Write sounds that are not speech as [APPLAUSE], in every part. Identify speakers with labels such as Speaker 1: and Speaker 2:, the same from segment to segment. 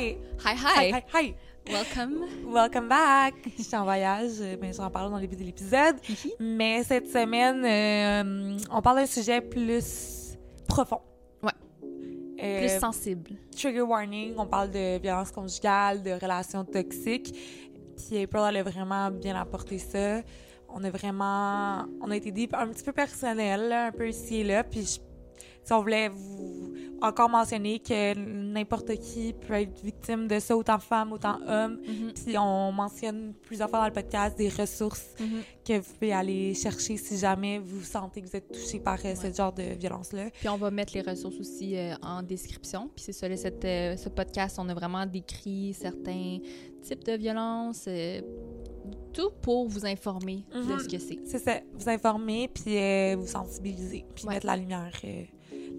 Speaker 1: Hi!
Speaker 2: Hi,
Speaker 1: Hi,
Speaker 2: hi!
Speaker 1: hi, hi!
Speaker 2: Welcome!
Speaker 1: Welcome back! [LAUGHS] Je suis en voyage, mais j'en parle dans le début de l'épisode. Mais cette semaine, euh, on parle d'un sujet plus profond.
Speaker 2: Ouais.
Speaker 1: Euh,
Speaker 2: Plus sensible.
Speaker 1: trigger warning, on parle de violence conjugale, de relations toxiques. Puis April, elle a vraiment bien apporté ça. On a vraiment... On a été deep, un petit peu personnel, là, un peu ici et là. Puis je- si on voulait vous encore mentionner que n'importe qui peut être victime de ça, autant femme, autant homme.
Speaker 2: Mhm.
Speaker 1: Puis on mentionne plusieurs fois dans le podcast des ressources
Speaker 2: Mhm.
Speaker 1: que vous pouvez aller chercher si jamais vous sentez que vous êtes touché par euh, ce genre de violence-là.
Speaker 2: Puis on va mettre les ressources aussi euh, en description. Puis c'est ça, là, cette, euh, ce podcast, on a vraiment décrit certains types de violences, euh, tout pour vous informer de
Speaker 1: Mhm.
Speaker 2: ce que c'est.
Speaker 1: C'est ça, vous informer puis vous sensibiliser puis
Speaker 2: Ouais.
Speaker 1: mettre la lumière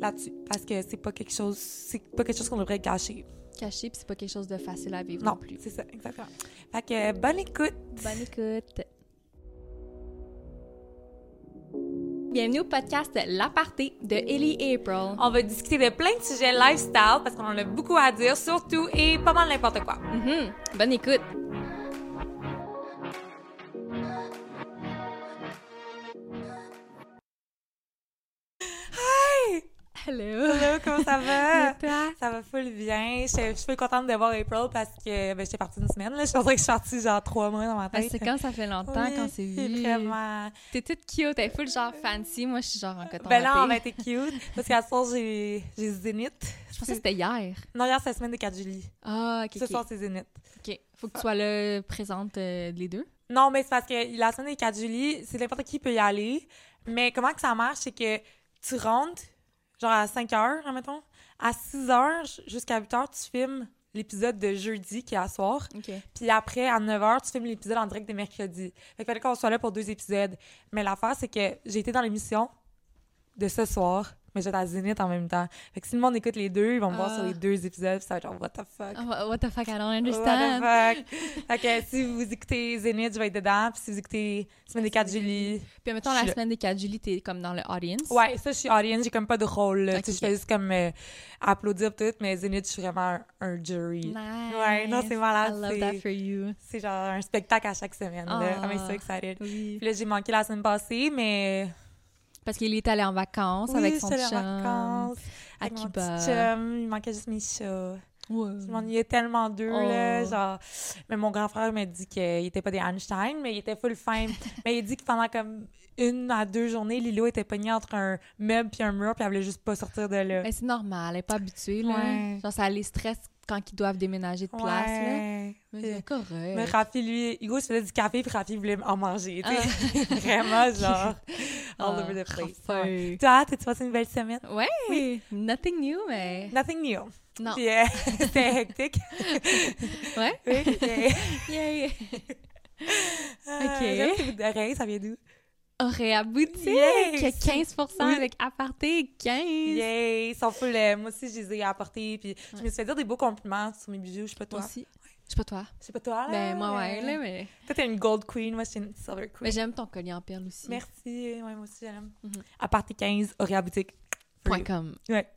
Speaker 1: là-dessus parce que c'est pas quelque chose c'est pas quelque chose qu'on devrait cacher.
Speaker 2: Caché, puis c'est pas quelque chose de facile à vivre non,
Speaker 1: Non,
Speaker 2: plus.
Speaker 1: c'est ça exactement. Fait que euh, bonne écoute.
Speaker 2: Bonne écoute! Bienvenue au podcast L'Aparté de Ellie et April.
Speaker 1: On va discuter de plein de sujets lifestyle parce qu'on en a beaucoup à dire surtout et pas mal n'importe quoi.
Speaker 2: Mhm. Bonne écoute! Hello!
Speaker 1: Hello, comment ça va? [LAUGHS]
Speaker 2: Toi?
Speaker 1: Ça va full bien. Je suis je suis full contente de voir April parce que ben, j'étais partie une semaine. Là. Je pensais que je suis partie genre trois mois dans ma
Speaker 2: Ah,
Speaker 1: tête.
Speaker 2: c'est quand ça fait longtemps
Speaker 1: Oui,
Speaker 2: qu'on s'est vu?
Speaker 1: Vraiment.
Speaker 2: T'es toute cute, t'es full genre fancy. Moi, je suis genre en coton
Speaker 1: Ben là, on
Speaker 2: watté.
Speaker 1: a été cute parce qu'à ce soir, j'ai Zénith.
Speaker 2: Je pensais que c'était hier.
Speaker 1: Non, hier, c'est la semaine de 4 juillet.
Speaker 2: Ah, ok,
Speaker 1: Ce soir, c'est Zénith.
Speaker 2: Ok. Faut que tu sois là, présente euh, les deux.
Speaker 1: Non, mais c'est parce que la semaine des 4 juillet, c'est n'importe qui peut y aller. Mais comment que ça marche, c'est que tu rentres, genre à 5 heures, admettons. À 6 heures jusqu'à 8 heures, tu filmes l'épisode de jeudi, qui est à soir. Puis après, à 9 heures, tu filmes l'épisode en direct de mercredi. Fait qu'il fallait qu'on soit là pour deux épisodes. Mais l'affaire, c'est que j'ai été dans l'émission de ce soir, mais j'étais à Zénith en même temps. Fait que si le monde écoute les deux, ils vont me voir
Speaker 2: Ah.
Speaker 1: sur les deux épisodes, ça va être genre, what the fuck?
Speaker 2: Oh, what the fuck, I don't
Speaker 1: What
Speaker 2: understand.
Speaker 1: the fuck? fait que si vous écoutez Zénith, je vais être dedans. Puis si vous écoutez Semaine des 4 juillet.
Speaker 2: Puis mettons, la semaine des 4 juillet, t'es comme dans le audience.
Speaker 1: Ouais, ça, je suis audience, j'ai comme pas de rôle. là.
Speaker 2: Ok,
Speaker 1: Tu sais, Je fais juste comme euh, applaudir tout, mais Zénith, je suis vraiment un, un jury.
Speaker 2: Nice.
Speaker 1: Ouais, non, c'est malade,
Speaker 2: I love
Speaker 1: c'est-
Speaker 2: that for you.
Speaker 1: C'est genre un spectacle à chaque semaine. Là.
Speaker 2: Ah.
Speaker 1: I'm so excited.
Speaker 2: Oui.
Speaker 1: Puis là, j'ai manqué la semaine passée, mais.
Speaker 2: Parce qu'il est allé en vacances
Speaker 1: oui,
Speaker 2: avec son chum.
Speaker 1: en vacances.
Speaker 2: à Cuba.
Speaker 1: chum. Il manquait juste mes chats.
Speaker 2: Ouais.
Speaker 1: Je m'ennuyais tellement d'eux, là.
Speaker 2: Oh.
Speaker 1: Genre. Mais mon grand frère m'a dit qu'il était pas des Einstein, mais il était full fin. [LAUGHS] mais il dit que pendant comme une à deux journées, Lilo était pognée entre un meuble puis un mur, puis elle voulait juste pas sortir de là.
Speaker 2: Mais c'est normal, elle est pas habituée, là.
Speaker 1: Ouais.
Speaker 2: Genre, ça les stresse quand ils doivent déménager de place, là. Mais c'est correct.
Speaker 1: Mais Rafi, lui, Hugo se faisait du café, puis Rafi voulait en manger.
Speaker 2: Ah. [LAUGHS]
Speaker 1: Vraiment, genre, [LAUGHS] all
Speaker 2: Ah,
Speaker 1: over the place. Toi, t'as-tu passé une belle semaine?
Speaker 2: Ouais, nothing new, mais...
Speaker 1: Nothing new.
Speaker 2: Non.
Speaker 1: Puis, euh, [LAUGHS] c'était hectique.
Speaker 2: Ouais?
Speaker 1: Oui, c'était...
Speaker 2: Yay!
Speaker 1: Ah,
Speaker 2: Ok.
Speaker 1: D'oreilles, ça vient d'où?
Speaker 2: Auréa Boutique!
Speaker 1: Yes!
Speaker 2: 15
Speaker 1: Oui.
Speaker 2: avec aparté, 15!
Speaker 1: Yay! Ils sont full... euh, moi aussi, je les ai apportés, puis je me suis fait dire des beaux compliments sur mes bijoux, je sais pas toi.
Speaker 2: Moi aussi. Je sais pas toi.
Speaker 1: Je sais pas toi, là?
Speaker 2: Ben, moi, ouais, là, mais...
Speaker 1: Toi, t'es une gold queen, moi, je suis une silver queen.
Speaker 2: Mais j'aime ton collier en perles aussi.
Speaker 1: Merci, ouais, moi aussi, j'aime.
Speaker 2: Mhm.
Speaker 1: À partir 15, Auréa Boutique.
Speaker 2: Point com.
Speaker 1: Ouais.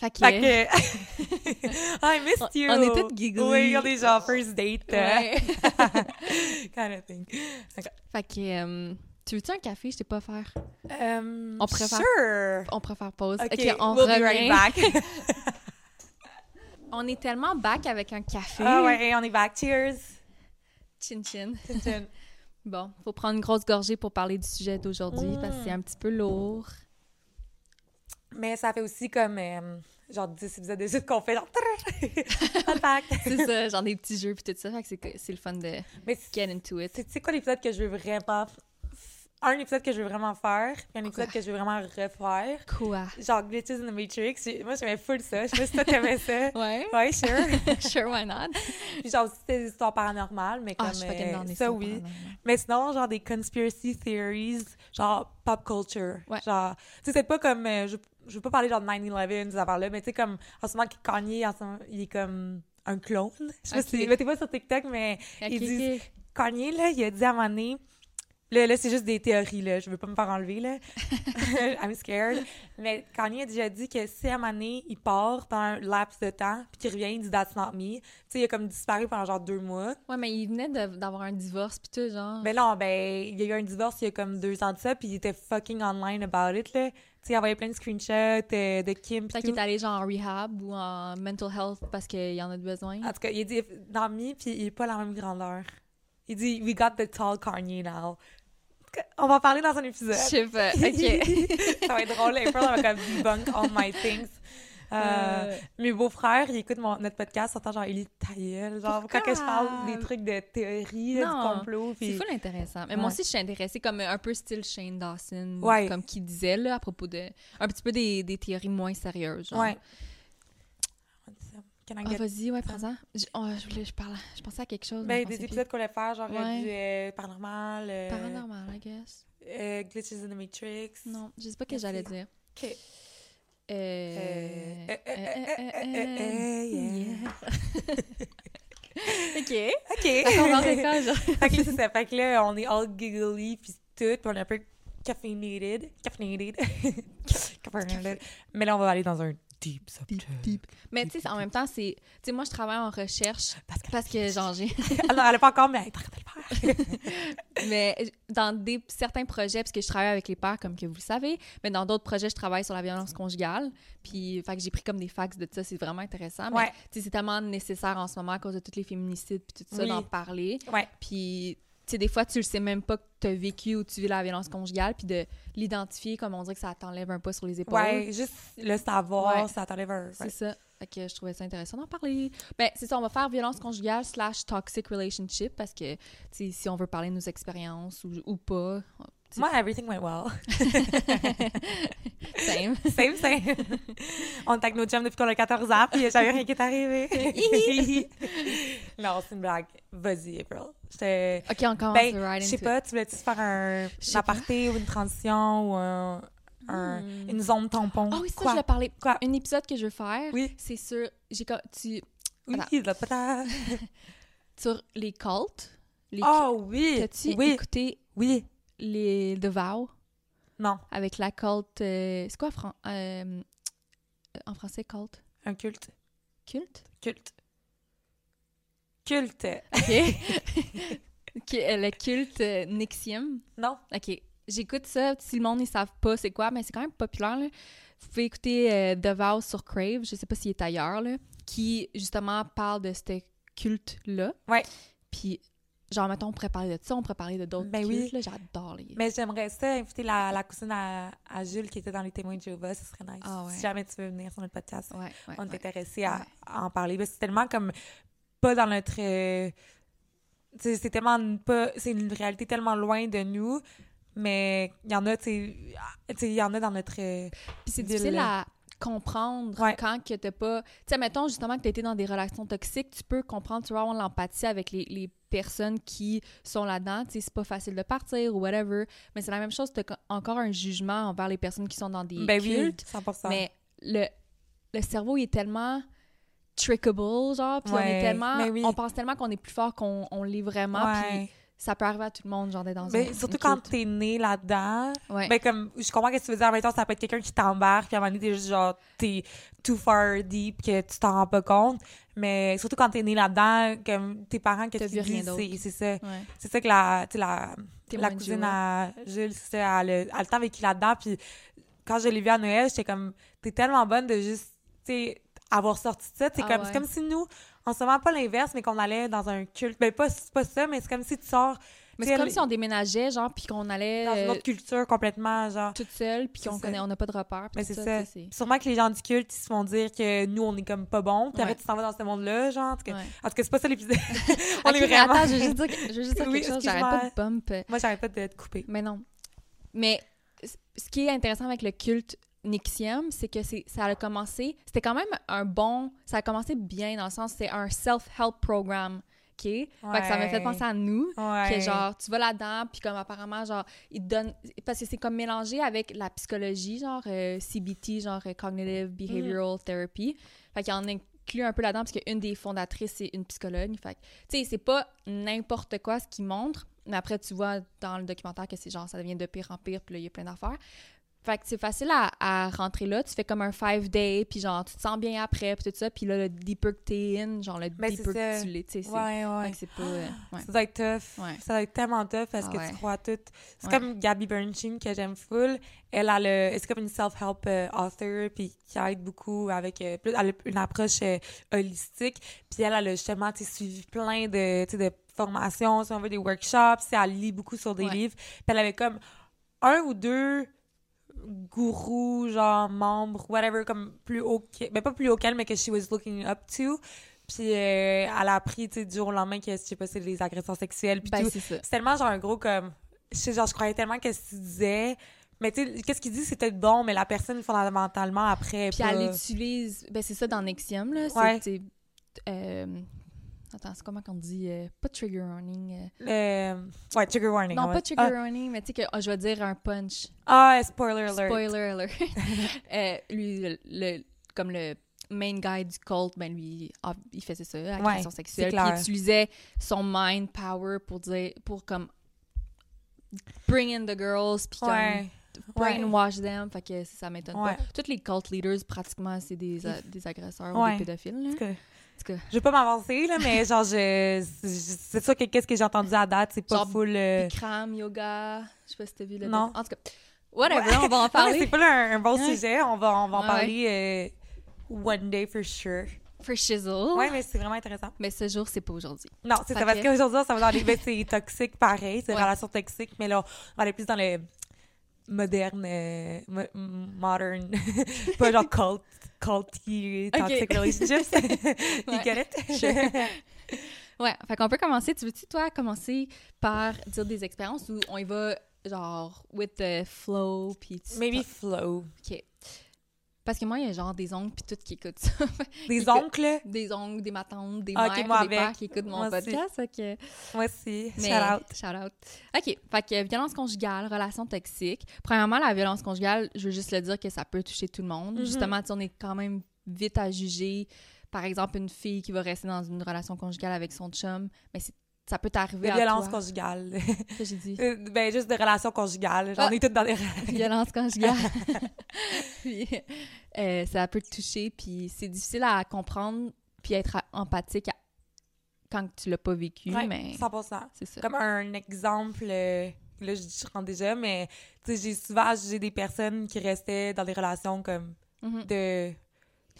Speaker 2: Fait que...
Speaker 1: Fait que... [LAUGHS] [LAUGHS] I missed
Speaker 2: On-
Speaker 1: you!
Speaker 2: on est toutes giggly.
Speaker 1: Oui, on est genre first date. euh,
Speaker 2: Ouais. [LAUGHS]
Speaker 1: kind of thing.
Speaker 2: fait que... euh, tu veux-tu un café? Je t'ai pas faire.
Speaker 1: Um,
Speaker 2: On préfère-
Speaker 1: Sure!
Speaker 2: On préfère pause.
Speaker 1: OK,
Speaker 2: on
Speaker 1: we'll be
Speaker 2: revient.
Speaker 1: right back. [LAUGHS]
Speaker 2: On est tellement back avec un café.
Speaker 1: ah ouais, on est back. Cheers!
Speaker 2: Chin chin.
Speaker 1: Chin, chin. [LAUGHS]
Speaker 2: Bon, faut prendre une grosse gorgée pour parler du sujet d'aujourd'hui parce que c'est un petit peu lourd.
Speaker 1: Mais ça fait aussi comme... euh, genre 10 épisodes de suite qu'on fait genre... [LAUGHS]
Speaker 2: C'est ça, genre des petits jeux puis tout ça. Fait que c'est- le fun de
Speaker 1: Mais
Speaker 2: get into it.
Speaker 1: c'est quoi l'épisode que je veux vraiment... Un épisode que je veux vraiment faire, puis un épisode
Speaker 2: Quoi?
Speaker 1: que je veux vraiment refaire.
Speaker 2: Quoi?
Speaker 1: Genre Glitches in the Matrix. Moi, j'aimais full ça. Je sais pas si toi t'aimais ça. [LAUGHS]
Speaker 2: Ouais.
Speaker 1: Ouais, sure. [LAUGHS]
Speaker 2: sure, why not?
Speaker 1: Puis genre aussi des histoires paranormales, mais comme...
Speaker 2: Ah, je
Speaker 1: euh,
Speaker 2: dans les
Speaker 1: ça, oui. Mais sinon, genre des conspiracy theories, genre pop culture.
Speaker 2: Ouais.
Speaker 1: Genre, tu sais, c'est pas comme. euh, je, je veux pas parler genre de 9-11, des affaires-là, mais tu sais, comme en ce moment, Kanye, en ce moment, il est comme un clone. Je sais pas
Speaker 2: Ok.
Speaker 1: si. Mais t'es pas sur TikTok, mais
Speaker 2: Ok,
Speaker 1: ils disent. Kanye, là, il a dit à un moment donné, Là, là c'est juste des théories, là. Je veux pas me faire enlever, là. [LAUGHS] [LAUGHS] I'm scared. Mais Kanye a déjà dit que si à un moment donné, il part dans un laps de temps, puis qu'il revient, il dit « That's not me », tu sais, il a comme disparu pendant genre deux mois.
Speaker 2: Ouais, mais il venait d'avoir un divorce, puis tout, genre.
Speaker 1: Ben non, ben, il y a eu un divorce il y a comme deux ans de ça, puis il était fucking online about it, là. Tu sais, il envoyait plein de screenshots euh, de Kim,
Speaker 2: Peut-être qu'il est allé genre en rehab ou en mental health parce qu'il y en a besoin.
Speaker 1: En tout cas, il dit dans me, puis il est pas la même grandeur. Il dit « We got the tall Kanye now ». On va en parler dans un épisode.
Speaker 2: Je sais pas, [LAUGHS] ok.
Speaker 1: ça va être drôle. April, va comme debunk all my things. Euh,
Speaker 2: Euh,
Speaker 1: Mes beaux-frères, ils écoutent mon, notre podcast, entendent genre, il est ta gueule. Genre,
Speaker 2: Pourquoi?
Speaker 1: quand je parle des trucs de théorie, là,
Speaker 2: Non,
Speaker 1: du complot.
Speaker 2: C'est full intéressant. Mais moi aussi, je suis intéressée comme un peu style Shane Dawson,
Speaker 1: Ouais.
Speaker 2: comme qui disait là, à propos de. Un petit peu des, des théories moins sérieuses. Genre.
Speaker 1: Ouais. Can I
Speaker 2: Ah, vas-y, ouais, prends-en. Je, oh, je voulais, je parlais, je pensais à quelque chose.
Speaker 1: Ben, des épisodes qu'on allait faire, genre
Speaker 2: Ouais.
Speaker 1: du euh, paranormal, euh.
Speaker 2: Paranormal, I guess.
Speaker 1: euh, Glitches in the Matrix.
Speaker 2: Non, je sais pas ce que j'allais dire.
Speaker 1: Ok.
Speaker 2: Euh...
Speaker 1: Euh, euh, euh,
Speaker 2: euh,
Speaker 1: euh, euh, euh. [LAUGHS]
Speaker 2: OK.
Speaker 1: OK. Fait que [LAUGHS] c'est ça. Fait que là, on est all giggly puis tout, puis on est un peu caffeinated. Caffeinated. [LAUGHS] caffeinated. Mais là, on va aller dans un deep subject.
Speaker 2: Mais tu sais, en même temps, c'est... Tu sais, moi, je travaille en recherche
Speaker 1: Parce que...
Speaker 2: parce que, genre, j'ai...
Speaker 1: Non, [LAUGHS] elle est pas encore, [LAUGHS] mais elle est.
Speaker 2: Mais dans des, certains projets, parce que je travaille avec les pères, comme que vous le savez, mais dans d'autres projets, je travaille sur la violence conjugale. Puis, fait que j'ai pris comme des fax de ça, c'est vraiment intéressant. Mais,
Speaker 1: Ouais.
Speaker 2: tu sais, c'est tellement nécessaire en ce moment à cause de tous les féminicides, puis tout ça,
Speaker 1: Oui.
Speaker 2: d'en parler.
Speaker 1: Ouais.
Speaker 2: Puis, sais, des fois, tu le sais même pas que tu as vécu ou tu vis la violence conjugale, puis de l'identifier, comme on dirait que ça t'enlève un pas sur les épaules.
Speaker 1: Ouais, juste le savoir,
Speaker 2: Ouais.
Speaker 1: ça t'enlève un...
Speaker 2: C'est
Speaker 1: ouais.
Speaker 2: ça. Fait que je trouvais ça intéressant d'en parler. Ben, c'est ça, on va faire violence conjugale slash toxic relationship parce que, tu sais, si on veut parler de nos expériences ou, ou pas,
Speaker 1: Moi, everything went well. [LAUGHS]
Speaker 2: same.
Speaker 1: Same, same. [LAUGHS] on avec nos chums depuis qu'on a 14 ans, puis il n'y a jamais rien qui est arrivé. [LAUGHS] non, c'est une blague. Vas-y, April.
Speaker 2: OK, on commence
Speaker 1: Ben,
Speaker 2: right
Speaker 1: je sais pas, tu voulais-tu faire un, un aparté ou une transition ou un, un-
Speaker 2: Hmm.
Speaker 1: une zone tampon?
Speaker 2: Ah oui, ça,
Speaker 1: Quoi?
Speaker 2: je voulais parler.
Speaker 1: Quoi?
Speaker 2: Un épisode que je veux faire,
Speaker 1: Oui.
Speaker 2: c'est sur... J'ai tu,
Speaker 1: Oui, la
Speaker 2: sur les cultes. Les
Speaker 1: Oh oui!
Speaker 2: T'as-tu
Speaker 1: Oui,
Speaker 2: écouté
Speaker 1: oui.
Speaker 2: Les The Vow?
Speaker 1: Non,
Speaker 2: avec la culte... euh, c'est quoi fran- euh, en français, culte?
Speaker 1: un culte.
Speaker 2: Culte?
Speaker 1: Culte. Culte.
Speaker 2: OK. [LAUGHS] [LAUGHS] Ok, euh, le culte euh, Nixium.
Speaker 1: Non?
Speaker 2: OK. J'écoute ça. Si le monde ne savent pas c'est quoi, mais c'est quand même populaire. Là. Vous pouvez écouter euh, The Vow sur Crave. Je sais pas s'il est ailleurs. Là, qui, justement, parle de ce culte-là.
Speaker 1: Ouais.
Speaker 2: Puis, genre, mettons, on pourrait parler de ça. On pourrait parler de d'autres
Speaker 1: Ben oui.
Speaker 2: là. J'adore les...
Speaker 1: Mais j'aimerais ça inviter la, la cousine à, à Jules qui était dans les témoins de Jéhovah, ce serait nice.
Speaker 2: Ah ouais.
Speaker 1: Si jamais tu veux venir sur notre podcast,
Speaker 2: Ouais, ouais,
Speaker 1: on est intéressé à, en parler. Que C'est tellement comme pas dans notre. euh, c'est tellement pas. C'est une réalité tellement loin de nous, mais il y en a, tu sais, il y en a dans notre. euh,
Speaker 2: Puis c'est difficile à comprendre
Speaker 1: Ouais.
Speaker 2: quand que t'as pas... Tu sais, mettons justement que t'as été dans des relations toxiques, tu peux comprendre, tu vas avoir l'empathie avec les, les personnes qui sont là-dedans. Tu sais, c'est pas facile de partir ou whatever. Mais c'est la même chose, t'as co- encore un jugement envers les personnes qui sont dans des
Speaker 1: ben oui,
Speaker 2: cultes.
Speaker 1: 100%.
Speaker 2: Mais le, le cerveau, il est tellement trickable, genre, puis on est tellement...
Speaker 1: oui.
Speaker 2: On pense tellement qu'on est plus fort qu'on on l'est vraiment, puis
Speaker 1: ouais.
Speaker 2: Ça peut arriver à tout le monde, genre, d'être dans un
Speaker 1: surtout
Speaker 2: un
Speaker 1: quand t'es né là-dedans.
Speaker 2: Ouais.
Speaker 1: Ben, comme, je comprends ce que tu veux dire. En même temps, ça peut être quelqu'un qui t'embarque, puis à un moment donné, t'es juste genre, t'es too far deep, que tu t'en rends pas compte. Mais surtout quand t'es né là-dedans, comme tes parents, que tu dis, c'est ça.
Speaker 2: Ouais.
Speaker 1: C'est ça que la, la, la cousine
Speaker 2: Jéhovah.
Speaker 1: à Jules, c'est ça, elle, a- elle a le temps vécu là-dedans. Puis quand je l'ai vu à Noël, j'étais comme, t'es tellement bonne de juste, tu sais, avoir sorti de ça. C'est
Speaker 2: Ah
Speaker 1: comme,
Speaker 2: ouais.
Speaker 1: comme si nous, en ce moment, pas l'inverse, mais qu'on allait dans un culte. Ben, pas, pas ça, mais c'est comme si tu sors
Speaker 2: Mais c'est comme si on déménageait, genre, puis qu'on allait
Speaker 1: dans une
Speaker 2: euh,
Speaker 1: autre culture complètement, genre.
Speaker 2: toute seule, puis qu'on
Speaker 1: ça.
Speaker 2: connaît, on n'a pas de repères.
Speaker 1: Mais c'est ça. Puis Sûrement que les gens du culte, ils se font dire que nous, on est comme pas bons. Puis après, tu t'en vas dans ce monde-là, genre. En tout cas,
Speaker 2: Ouais.
Speaker 1: c'est pas ça l'épisode. [LAUGHS] on
Speaker 2: Ok,
Speaker 1: est vraiment.
Speaker 2: Attends, je veux juste dire, je veux juste dire
Speaker 1: Oui,
Speaker 2: quelque chose. J'arrête pas de bump.
Speaker 1: Moi, j'arrête pas de te couper.
Speaker 2: Mais non. Mais ce qui est intéressant avec le culte Nixium, c'est que ça a commencé. C'était quand même un bon. Ça a commencé bien dans le sens c'est un self-help programme. OK? Fait que ça m'a fait penser à nous.
Speaker 1: Ouais.
Speaker 2: Que genre, tu vas là-dedans, puis comme apparemment, genre, ils te donnent. Parce que c'est comme mélangé avec la psychologie, genre euh, CBT, genre euh, Cognitive Behavioral Therapy. Fait qu'il en inclut un peu là-dedans, parce qu'une des fondatrices, c'est une psychologue. Fait tu sais, c'est pas n'importe quoi ce qu'ils montrent, Mais après, tu vois dans le documentaire que c'est genre, ça devient de pire en pire, puis là, il y a plein d'affaires. Fait que c'est facile à, à rentrer là. Tu fais comme un five day, puis genre, tu te sens bien après, puis tout ça. Puis là, le deeper que t'es in, genre, le
Speaker 1: Mais
Speaker 2: deeper que tu l'es, tu sais.
Speaker 1: Ouais, ouais.
Speaker 2: c'est pas... euh, ouais.
Speaker 1: Ça doit être tough.
Speaker 2: Ouais.
Speaker 1: Ça doit être tellement tough parce
Speaker 2: Ah
Speaker 1: que
Speaker 2: ouais.
Speaker 1: tu crois tout. C'est comme Gabby Bernstein que j'aime full. Elle a le, c'est comme une self-help euh, author puis qui aide beaucoup avec euh, plus, elle a une approche euh, holistique. Puis elle, elle a justement tu suivi plein de, de formations, si on veut des workshops. Elle lit beaucoup sur des livres. Puis elle avait comme un ou deux gourous, genre membres, whatever, comme plus haut, ben pas plus haut qu'elle, mais que she was looking up to. Puis euh, elle a appris, tu sais, du jour au lendemain que, je sais pas, c'est des agressions sexuelles. Puis
Speaker 2: Ben,
Speaker 1: tout.
Speaker 2: c'est
Speaker 1: tellement genre un gros comme. Je sais, genre, je croyais tellement que ce qu'il disait. Mais tu sais, qu'est-ce qu'il dit, c'est peut-être bon, mais la personne, fondamentalement, après.
Speaker 2: Puis
Speaker 1: pas-
Speaker 2: elle utilise... Ben, c'est ça dans Nexium, là.
Speaker 1: Ouais.
Speaker 2: euh, Attends, c'est comment qu'on dit? euh, pas trigger warning. euh,
Speaker 1: Euh, Ouais, trigger warning.
Speaker 2: Non, pas trigger warning, mais tu sais que oh, je vais dire un punch.
Speaker 1: Ah, ah, spoiler alert.
Speaker 2: Spoiler alert. [LAUGHS] Euh, lui, le, le- comme le main guy du cult, ben lui, ah, il faisait ça, agression
Speaker 1: Ouais,
Speaker 2: sexuelle. Puis il utilisait son mind power pour dire, pour comme bring in the girls, puis
Speaker 1: Ouais.
Speaker 2: comme brainwash them. Fait que ça m'étonne
Speaker 1: Ouais.
Speaker 2: pas. Tous les cult leaders, pratiquement, c'est des, euh, des agresseurs
Speaker 1: Ouais.
Speaker 2: ou des pédophiles. Là.
Speaker 1: Tout cas, Je vais pas m'avancer, là, mais [LAUGHS] genre, je... je- c'est sûr que qu'est-ce que j'ai entendu à date, c'est pas
Speaker 2: Genre,
Speaker 1: full. euh,
Speaker 2: Bikram, yoga, je sais pas si t'as vu le
Speaker 1: Non.
Speaker 2: En tout cas, whatever,
Speaker 1: Ouais.
Speaker 2: on va en [LAUGHS]
Speaker 1: Non,
Speaker 2: parler.
Speaker 1: c'est pas un, un bon sujet. On va, on va en
Speaker 2: Ouais,
Speaker 1: parler euh, one day for sure.
Speaker 2: For shizzle.
Speaker 1: Ouais, mais c'est vraiment intéressant.
Speaker 2: Mais ce jour, c'est pas aujourd'hui.
Speaker 1: Non, c'est ça, parce qu'aujourd'hui, ça va dans les. ben, c'est toxique pareil, c'est une relation toxique, mais là, on va aller plus dans le moderne, euh, mo- modern, [LAUGHS] pas genre cult, culty, toxic relationships. [LAUGHS] you get it? [LAUGHS]
Speaker 2: Sure. Ouais, fait qu'on peut commencer. Tu veux-tu, toi, commencer par dire des expériences où on y va, genre, with the flow, puis.
Speaker 1: Maybe flow.
Speaker 2: OK. Parce que moi, il y a genre des oncles puis tout qui écoutent ça. [LAUGHS]
Speaker 1: Des oncles,
Speaker 2: des oncles, des matantes, des
Speaker 1: Ah, ok,
Speaker 2: mères,
Speaker 1: moi
Speaker 2: des
Speaker 1: avec.
Speaker 2: pères qui écoutent mon
Speaker 1: Moi aussi.
Speaker 2: podcast. Fait que...
Speaker 1: moi aussi.
Speaker 2: Mais-
Speaker 1: Shout out.
Speaker 2: Shout out. OK. Fait que violence conjugale, relation toxique. Premièrement, la violence conjugale, je veux juste le dire que ça peut toucher tout le monde.
Speaker 1: Mhm.
Speaker 2: Justement, tu sais, on est quand même vite à juger. Par exemple, une fille qui va rester dans une relation conjugale avec son chum, mais c'est- ça peut t'arriver
Speaker 1: De
Speaker 2: à
Speaker 1: violence
Speaker 2: toi.
Speaker 1: conjugale. [LAUGHS]
Speaker 2: Ça, j'ai dit?
Speaker 1: Euh, ben, juste de relations conjugales. J'en
Speaker 2: Ah.
Speaker 1: ai toutes dans les [LAUGHS]
Speaker 2: violence conjugale. [LAUGHS] puis, euh, ça peut te toucher, puis c'est difficile à comprendre, puis être empathique à- quand tu l'as pas vécu,
Speaker 1: Ouais,
Speaker 2: mais
Speaker 1: 100%.
Speaker 2: c'est ça.
Speaker 1: Comme un exemple, euh, là, je, rentre déjà, mais tu sais, j'ai souvent j'ai des personnes qui restaient dans des relations comme
Speaker 2: Mhm.
Speaker 1: de.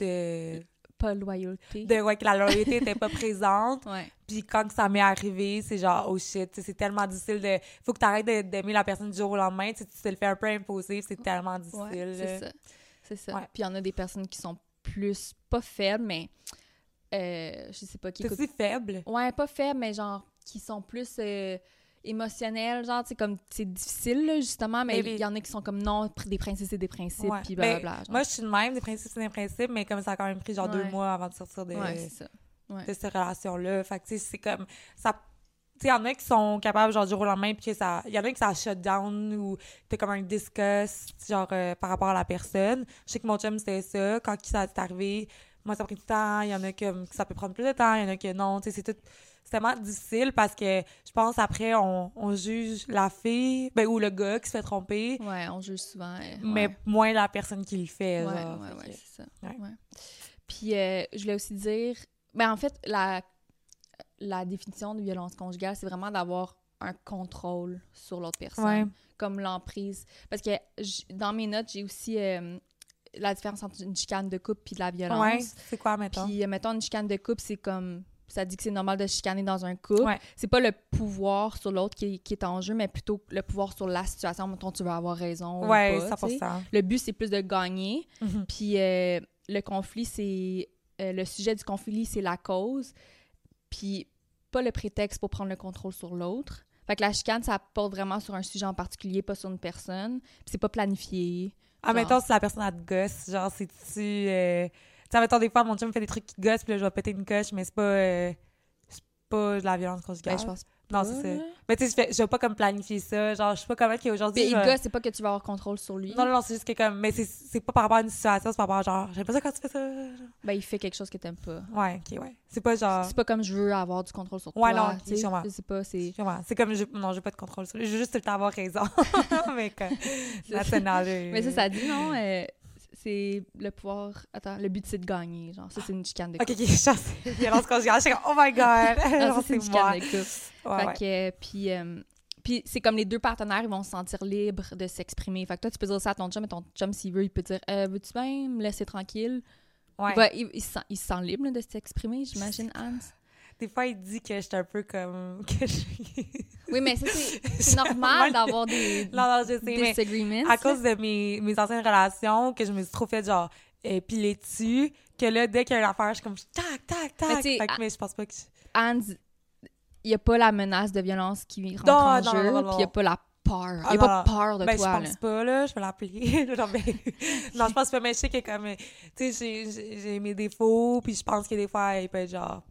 Speaker 1: de.
Speaker 2: Pas loyauté.
Speaker 1: de ouais, que la loyauté était pas présente. [LAUGHS]
Speaker 2: Ouais.
Speaker 1: Puis quand ça m'est arrivé, c'est genre, oh shit, c'est tellement difficile de. Faut que tu arrêtes d'aimer la personne du jour au lendemain. Tu te le fais un peu imposer, c'est tellement difficile.
Speaker 2: Ouais, c'est ça. C'est ça. Puis il y en a des personnes qui sont plus, pas faibles, mais euh, je sais pas, qui
Speaker 1: aussi faible?
Speaker 2: Ouais, pas faibles, mais genre, qui sont plus euh, émotionnels, genre, sais, comme, c'est difficile, là, justement, mais il y en a qui sont comme, non, des principes, c'est des principes,
Speaker 1: Ouais.
Speaker 2: puis blablabla. genre.
Speaker 1: Moi, je suis de même, des principes, c'est des principes, mais comme ça a quand même pris genre deux mois avant de sortir de,
Speaker 2: Ouais, c'est ça.
Speaker 1: de cette relation-là. Fait que, tu sais, c'est comme. ça Tu sais, il y en a qui sont capables, genre, du jour au lendemain, puis que ça. Il y en a qui ça shut down ou t'as comme un disgust, genre, euh, par rapport à la personne. Je sais que mon chum, c'était ça. Quand ça est arrivé, moi, ça a pris du temps. Il y en a que, que ça peut prendre plus de temps. Il y en a que non. Tu sais, c'est tout. Tellement difficile parce que je pense après, on, on juge la fille, ben, ou le gars qui se fait tromper,
Speaker 2: Ouais, on juge souvent.
Speaker 1: mais moins la personne qui le fait.
Speaker 2: Ouais,
Speaker 1: genre.
Speaker 2: ouais,
Speaker 1: Fait
Speaker 2: ouais,
Speaker 1: que-
Speaker 2: c'est ça.
Speaker 1: ouais.
Speaker 2: Ouais. Puis, euh, je voulais aussi dire, ben, en fait, la, la définition de violence conjugale, c'est vraiment d'avoir un contrôle sur l'autre personne, comme l'emprise. Parce que dans mes notes, j'ai aussi euh, la différence entre une chicane de couple puis de la violence.
Speaker 1: Ouais, c'est quoi, mettons?
Speaker 2: Puis, euh, mettons, une chicane de couple, c'est comme. Ça dit que c'est normal de chicaner dans un couple.
Speaker 1: Ouais.
Speaker 2: C'est pas le pouvoir sur l'autre qui, est- qui est en jeu, mais plutôt le pouvoir sur la situation. Mettons, tu veux avoir raison.
Speaker 1: Ouais,
Speaker 2: ou pas, tu sais.
Speaker 1: 100%.
Speaker 2: Le but, c'est plus de gagner.
Speaker 1: Mhm.
Speaker 2: Puis euh, le conflit, c'est. euh, le sujet du conflit, c'est la cause. Puis pas le prétexte pour prendre le contrôle sur l'autre. Fait que la chicane, ça porte vraiment sur un sujet en particulier, pas sur une personne. Puis c'est pas planifié.
Speaker 1: Ah, mettons, si la personne a de gosse, genre, c'est-tu. Euh... Sais, mettons, des fois, mon chum me fait des trucs qui gossent, puis là, je vais péter une coche, mais c'est pas. euh, C'est pas de la violence conjugale.
Speaker 2: Ben, je pense
Speaker 1: Non, c'est ça. Mais tu sais, je je vais pas comme planifier ça. Genre, je sais pas comment qu'aujourd'hui.
Speaker 2: Mais
Speaker 1: je
Speaker 2: le
Speaker 1: vais-
Speaker 2: gars, c'est pas que tu vas avoir contrôle sur lui.
Speaker 1: Non, non, non, c'est juste que comme. Mais c'est- c'est pas par rapport à une situation, c'est par rapport à genre. J'aime pas ça quand tu fais ça.
Speaker 2: Ben, il fait quelque chose que t'aimes pas.
Speaker 1: Ouais, ok, ouais. C'est pas genre.
Speaker 2: C'est pas comme je veux avoir du contrôle sur
Speaker 1: Ouais,
Speaker 2: toi.
Speaker 1: non, ok,
Speaker 2: tu sais. sais pas, c'est...
Speaker 1: Ouais, c'est comme. je- Non, j'ai pas de contrôle sur lui. Je veux juste tout le temps avoir raison. [LAUGHS] mais comme. [LAUGHS]
Speaker 2: C'est-
Speaker 1: National.
Speaker 2: Mais ça, ça dit, non, euh, c'est le pouvoir... Attends, le but, c'est de gagner, genre. Ça, c'est une chicane de
Speaker 1: Ok,
Speaker 2: couple.
Speaker 1: ok, [LAUGHS] je sais. Violence conjugale. Je suis comme, oh my god. [LAUGHS]
Speaker 2: Ah,
Speaker 1: Genre,
Speaker 2: ça, [LAUGHS] c'est une chicane de couple.
Speaker 1: Ouais,
Speaker 2: fait
Speaker 1: ouais.
Speaker 2: que, euh, puis, euh, puis c'est comme les deux partenaires, ils vont se sentir libres de s'exprimer. Fait que toi, tu peux dire ça à ton chum, mais ton chum, s'il veut, il peut dire euh, Veux-tu bien me laisser tranquille?
Speaker 1: Ouais.
Speaker 2: il, va- il- il se sent, il se sent libre là, de s'exprimer, j'imagine, Hans.
Speaker 1: Des fois, il dit que j'étais un peu comme. [LAUGHS] que je suis-
Speaker 2: Oui, mais [LAUGHS] c'est normal d'avoir des
Speaker 1: Non, non, je sais. Mais
Speaker 2: disagreements.
Speaker 1: à cause de mes, mes anciennes relations, que je me suis trop fait genre euh, piler dessus, que là, dès qu'il y a une affaire, je suis comme tac, tac, tac.
Speaker 2: Mais
Speaker 1: que- mais je pense pas que. je-
Speaker 2: Hans, il n'y a pas la menace de violence qui rentre
Speaker 1: Non,
Speaker 2: en
Speaker 1: non,
Speaker 2: jeu, puis il n'y a pas la peur. Il
Speaker 1: Ah,
Speaker 2: n'y a pas peur de
Speaker 1: Ben,
Speaker 2: toi.
Speaker 1: je pense pas, là. Je vais l'appeler. [LAUGHS] non, mais... non, je pense pas, mais je sais que comme. Tu sais, j'ai mes défauts, puis je pense que des fois, il peut être genre.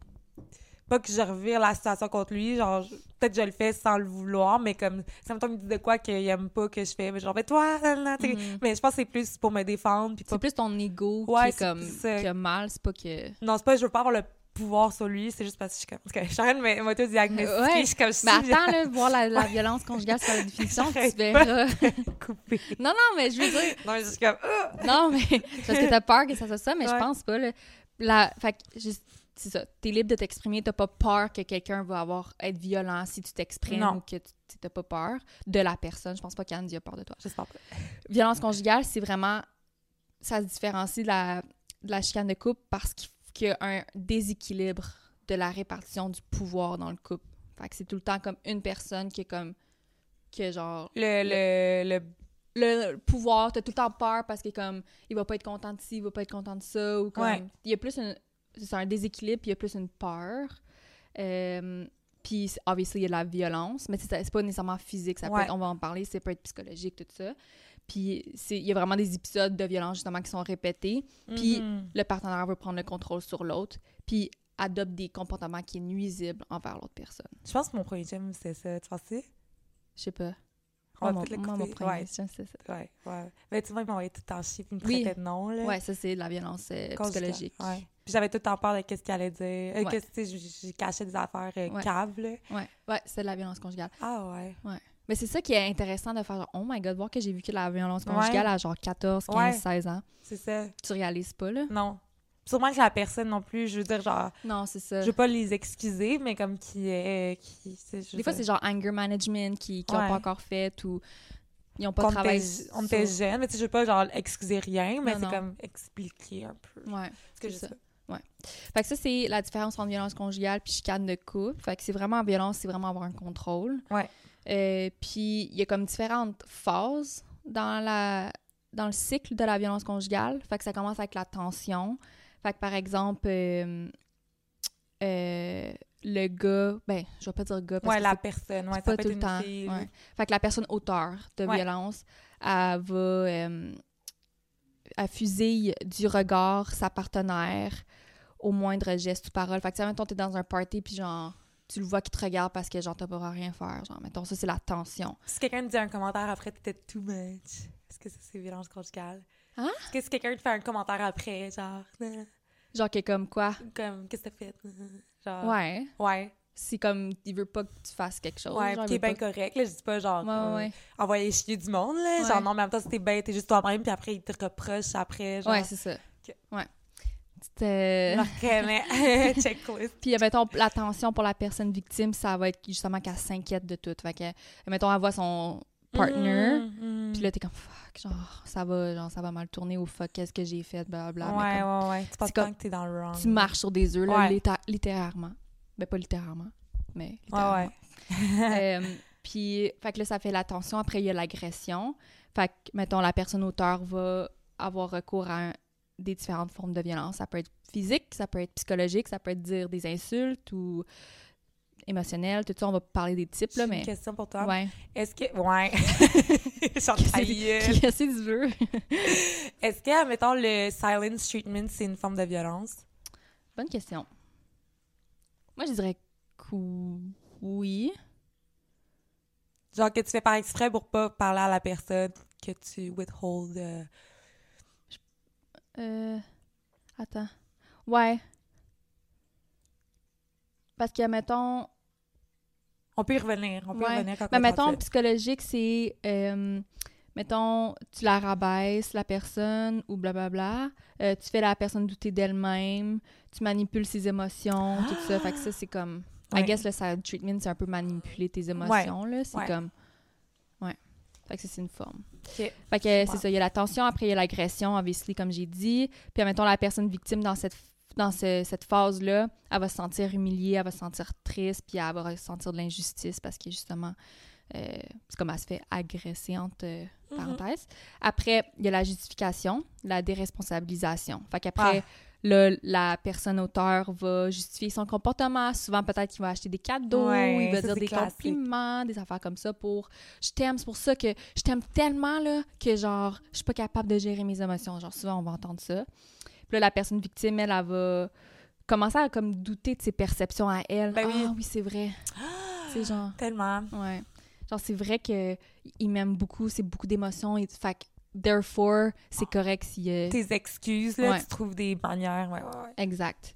Speaker 1: Pas que je revire la situation contre lui, genre, je- peut-être je le fais sans le vouloir, mais comme, ça me tombe dit de quoi qu'il aime pas que je fais, mais genre, mais toi, sais.
Speaker 2: Mhm.
Speaker 1: mais je pense que c'est plus pour me défendre, puis pas
Speaker 2: C'est plus ton ego
Speaker 1: Ouais,
Speaker 2: qui est comme qui a mal, c'est pas que.
Speaker 1: Non, c'est pas, je veux pas avoir le pouvoir sur lui, c'est juste parce que je suis comme. Que je suis en train de me- m'auto-diagnostiquer,
Speaker 2: Ouais.
Speaker 1: je suis comme. je
Speaker 2: Mais attends, là, [LAUGHS] voir la, la violence conjugale sur la définition, tu verras. [LAUGHS]
Speaker 1: coupée.
Speaker 2: non, non, mais je veux dire.
Speaker 1: Non, mais je suis comme. Ah!
Speaker 2: Non, mais. Parce que t'as peur que ça soit ça, mais je pense pas, là. La, fait que, juste- c'est ça. T'es libre de t'exprimer, t'as pas peur que quelqu'un va avoir être violent si tu t'exprimes ou que tu t'as pas peur de la personne. Je pense pas qu'Anne a peur de toi.
Speaker 1: J'espère pas.
Speaker 2: Violence conjugale, c'est vraiment. Ça se différencie de la, de la chicane de couple parce qu'il y a un déséquilibre de la répartition du pouvoir dans le couple. Fait que c'est tout le temps comme une personne qui est comme. qui est genre.
Speaker 1: Le, le, le
Speaker 2: Le pouvoir, t'as tout le temps peur parce que comme. il va pas être content de ci, il va pas être content de ça, ou comme.
Speaker 1: Ouais.
Speaker 2: Il y a plus un. C'est un déséquilibre, puis il y a plus une peur. Euh, puis, obviously, il y a de la violence, mais c'est pas nécessairement physique. Ça peut
Speaker 1: Ouais.
Speaker 2: être- on va en parler, ça peut être psychologique, tout ça. Puis, il y a vraiment des épisodes de violence, justement, qui sont répétés. Puis,
Speaker 1: Mhm.
Speaker 2: le partenaire veut prendre le contrôle sur l'autre, puis adopte des comportements qui sont nuisibles envers l'autre personne.
Speaker 1: Je pense que mon premier gym, c'est ça. Tu penses
Speaker 2: Je sais pas.
Speaker 1: On va
Speaker 2: Moi, mon, premier
Speaker 1: Ouais.
Speaker 2: c'est ça.
Speaker 1: Ouais, ouais. Mais tu vois, il m'envoyait tout le temps chier puis il me
Speaker 2: Oui.
Speaker 1: de nom, là.
Speaker 2: Ouais, ça, c'est de la violence euh, psychologique.
Speaker 1: Ouais. Puis j'avais tout le temps peur de qu'est-ce qu'il allait dire. Euh,
Speaker 2: Ouais.
Speaker 1: que, tu sais, j'ai- caché des affaires euh,
Speaker 2: Ouais.
Speaker 1: caves, là.
Speaker 2: Ouais, ouais, c'est de la violence conjugale.
Speaker 1: Ah ouais.
Speaker 2: Mais c'est ça qui est intéressant de faire genre, oh my god, voir que j'ai vécu de la violence conjugale
Speaker 1: Ouais.
Speaker 2: à genre 14, 15,
Speaker 1: Ouais.
Speaker 2: 16 ans.
Speaker 1: C'est ça.
Speaker 2: Tu réalises pas, là?
Speaker 1: Non. Sûrement que la personne non plus, je veux dire, genre,
Speaker 2: Non, c'est ça.
Speaker 1: je veux pas les excuser, mais comme qui est. Qui,
Speaker 2: Des fois, c'est genre anger management qui n'ont
Speaker 1: Ouais.
Speaker 2: pas encore fait ou ils n'ont pas travaillé.
Speaker 1: était- on
Speaker 2: sur-
Speaker 1: était jeunes, mais tu sais, je veux pas, genre, excuser rien, mais c'est comme expliquer un peu.
Speaker 2: Ouais.
Speaker 1: Parce que je
Speaker 2: ça.
Speaker 1: sais
Speaker 2: Fait que ça, c'est la différence entre violence conjugale puis chicane de couple. Fait que c'est vraiment en violence, c'est vraiment avoir un contrôle.
Speaker 1: Ouais.
Speaker 2: Euh, puis il y a comme différentes phases dans la dans le cycle de la violence conjugale. Fait que ça commence avec la tension. Fait que par exemple, euh, euh, le gars, ben, je vais pas dire gars parce
Speaker 1: Ouais,
Speaker 2: que
Speaker 1: la personne, ouais, ça
Speaker 2: pas
Speaker 1: peut
Speaker 2: tout
Speaker 1: être
Speaker 2: le temps.
Speaker 1: fille.
Speaker 2: ouais. Fait que la personne auteur de
Speaker 1: Ouais.
Speaker 2: violence, elle va elle fusille du regard sa partenaire au moindre geste ou parole. Fait que, tu sais, mettons, t'es dans un party, puis genre, tu le vois qui te regarde parce que, genre, t'as pas rien faire. Genre, mettons, ça, c'est la tension.
Speaker 1: Si quelqu'un te dit un commentaire après, t'étais too much. Est-ce que ça, c'est violence conjugale?
Speaker 2: Hein?
Speaker 1: Est-ce que si quelqu'un te fait un commentaire après, genre, [LAUGHS]
Speaker 2: Genre, que comme quoi?
Speaker 1: comme, qu'est-ce que t'as fait? [LAUGHS] Genre,
Speaker 2: Ouais.
Speaker 1: Ouais.
Speaker 2: C'est comme, il veut pas que tu fasses quelque chose.
Speaker 1: Ouais, qui est bien
Speaker 2: pas-
Speaker 1: correct, là. Je dis pas, genre,
Speaker 2: Ouais, ouais,
Speaker 1: euh, envoyer chier du monde, là.
Speaker 2: Ouais.
Speaker 1: Genre, non, mais en même temps, si t'es bête, t'es juste toi-même, puis après, il te reproche après, genre.
Speaker 2: Ouais, c'est ça. Ouais. C'était... [LAUGHS]
Speaker 1: Checklist.
Speaker 2: Puis, mettons, l'attention pour la personne victime, ça va être justement qu'elle s'inquiète de tout. Fait que, mettons, elle voit son partner,
Speaker 1: Mhm, mhm.
Speaker 2: puis là, t'es comme, fuck, genre, ça va, genre, ça va mal tourner ou fuck, qu'est-ce que j'ai fait, blablabla. Mais
Speaker 1: Ouais,
Speaker 2: comme,
Speaker 1: ouais, ouais. Tu penses
Speaker 2: comme-
Speaker 1: que t'es dans le wrong.
Speaker 2: Tu marches sur des œufs, là,
Speaker 1: Ouais.
Speaker 2: litté- littérairement. Ben, pas littérairement, mais
Speaker 1: Ouais,
Speaker 2: littéralement.
Speaker 1: ouais. [LAUGHS]
Speaker 2: Euh, puis, fait que là, ça fait la tension. Après, il y a l'agression. Fait que, mettons, la personne auteur va avoir recours à un- des différentes formes de violence. Ça peut être physique, ça peut être psychologique, ça peut être dire des insultes ou émotionnel. Tout ça, on va parler des types, là, mais...
Speaker 1: une question pour toi.
Speaker 2: Ouais.
Speaker 1: Est-ce que. Ouais. [LAUGHS] J'en
Speaker 2: qu'est-ce que tu veux? [LAUGHS]
Speaker 1: Est-ce que, mettons, le silence treatment, c'est une forme de violence?
Speaker 2: Bonne question. Moi, je dirais que oui.
Speaker 1: Genre que tu fais par exprès pour pas parler à la personne, que tu withhold. euh,
Speaker 2: Euh, attends. Ouais. Parce que, mettons,
Speaker 1: On peut y revenir. On peut y revenir quand
Speaker 2: Mais
Speaker 1: on
Speaker 2: mettons, psychologique, c'est. euh, mettons, tu la rabaisses, la personne, ou blablabla. Euh, tu fais la personne douter d'elle-même. Tu manipules ses émotions, tout ça. Fait que ça, c'est comme. I
Speaker 1: Ouais.
Speaker 2: guess le side treatment, c'est un peu manipuler tes émotions, là. C'est
Speaker 1: Ouais.
Speaker 2: comme. Ouais. Fait que ça, c'est une forme.
Speaker 1: Ok.
Speaker 2: Fait que c'est ça. Il y a la tension, après, il y a l'agression, obviously, comme j'ai dit. Puis, mettons, la personne victime dans cette dans ce- cette phase-là, elle va se sentir humiliée, elle va se sentir triste, puis elle va ressentir de l'injustice parce que justement, euh, c'est comme elle se fait agresser entre euh,
Speaker 1: Mhm.
Speaker 2: parenthèses. Après, il y a la justification, la déresponsabilisation. Fait qu'après,
Speaker 1: Ah.
Speaker 2: Là, la personne auteur va justifier son comportement. Souvent, peut-être qu'il va acheter des cadeaux,
Speaker 1: Ouais,
Speaker 2: il va dire des
Speaker 1: classique.
Speaker 2: compliments, des affaires comme ça pour « je t'aime, c'est pour ça que je t'aime tellement là que genre, je suis pas capable de gérer mes émotions. » Genre, souvent, on va entendre ça. Puis là, la personne victime, elle, elle va commencer à comme douter de ses perceptions à elle.
Speaker 1: Ben oui.
Speaker 2: Ah oui, c'est vrai. [GASPS] c'est genre...
Speaker 1: Tellement.
Speaker 2: Ouais. Genre, c'est vrai que il m'aime beaucoup, c'est beaucoup d'émotions. Et... Fait therefore, c'est correct si... euh,
Speaker 1: Tes excuses, là,
Speaker 2: Ouais.
Speaker 1: tu trouves des manières. Ouais, ouais, ouais.
Speaker 2: Exact.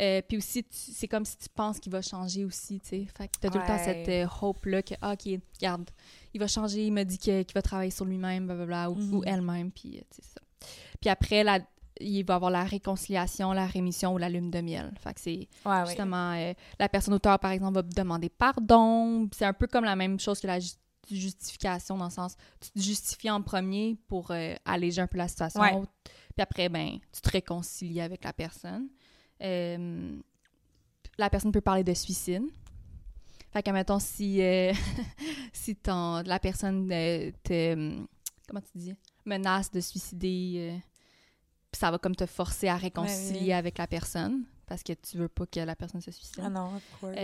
Speaker 2: Euh, puis aussi, c'est comme si tu penses qu'il va changer aussi, tu sais. Fait que t'as tout le temps cette euh, hope-là que, ah, OK, regarde, il va changer, il m'a dit qu'il va travailler sur lui-même, blablabla, ou,
Speaker 1: Mhm.
Speaker 2: ou elle-même, puis euh, sais ça. Puis après, la, il va avoir la réconciliation, la rémission ou la lune de miel. Fait que c'est
Speaker 1: Ouais, ouais.
Speaker 2: justement, euh, la personne auteur, par exemple, va demander pardon. C'est un peu comme la même chose que la ju- justification, dans le sens, tu te justifies en premier pour euh, alléger un peu la situation.
Speaker 1: Ouais.
Speaker 2: Puis après, ben, tu te réconcilies avec la personne. Euh, la personne peut parler de suicide. Fait que, mettons, si, euh, [LAUGHS] si ton, la personne te, comment tu dis, menace de suicider, ça va comme te forcer à réconcilier
Speaker 1: oui.
Speaker 2: avec la personne parce que tu veux pas que la personne se suicide.
Speaker 1: Ah non, of course.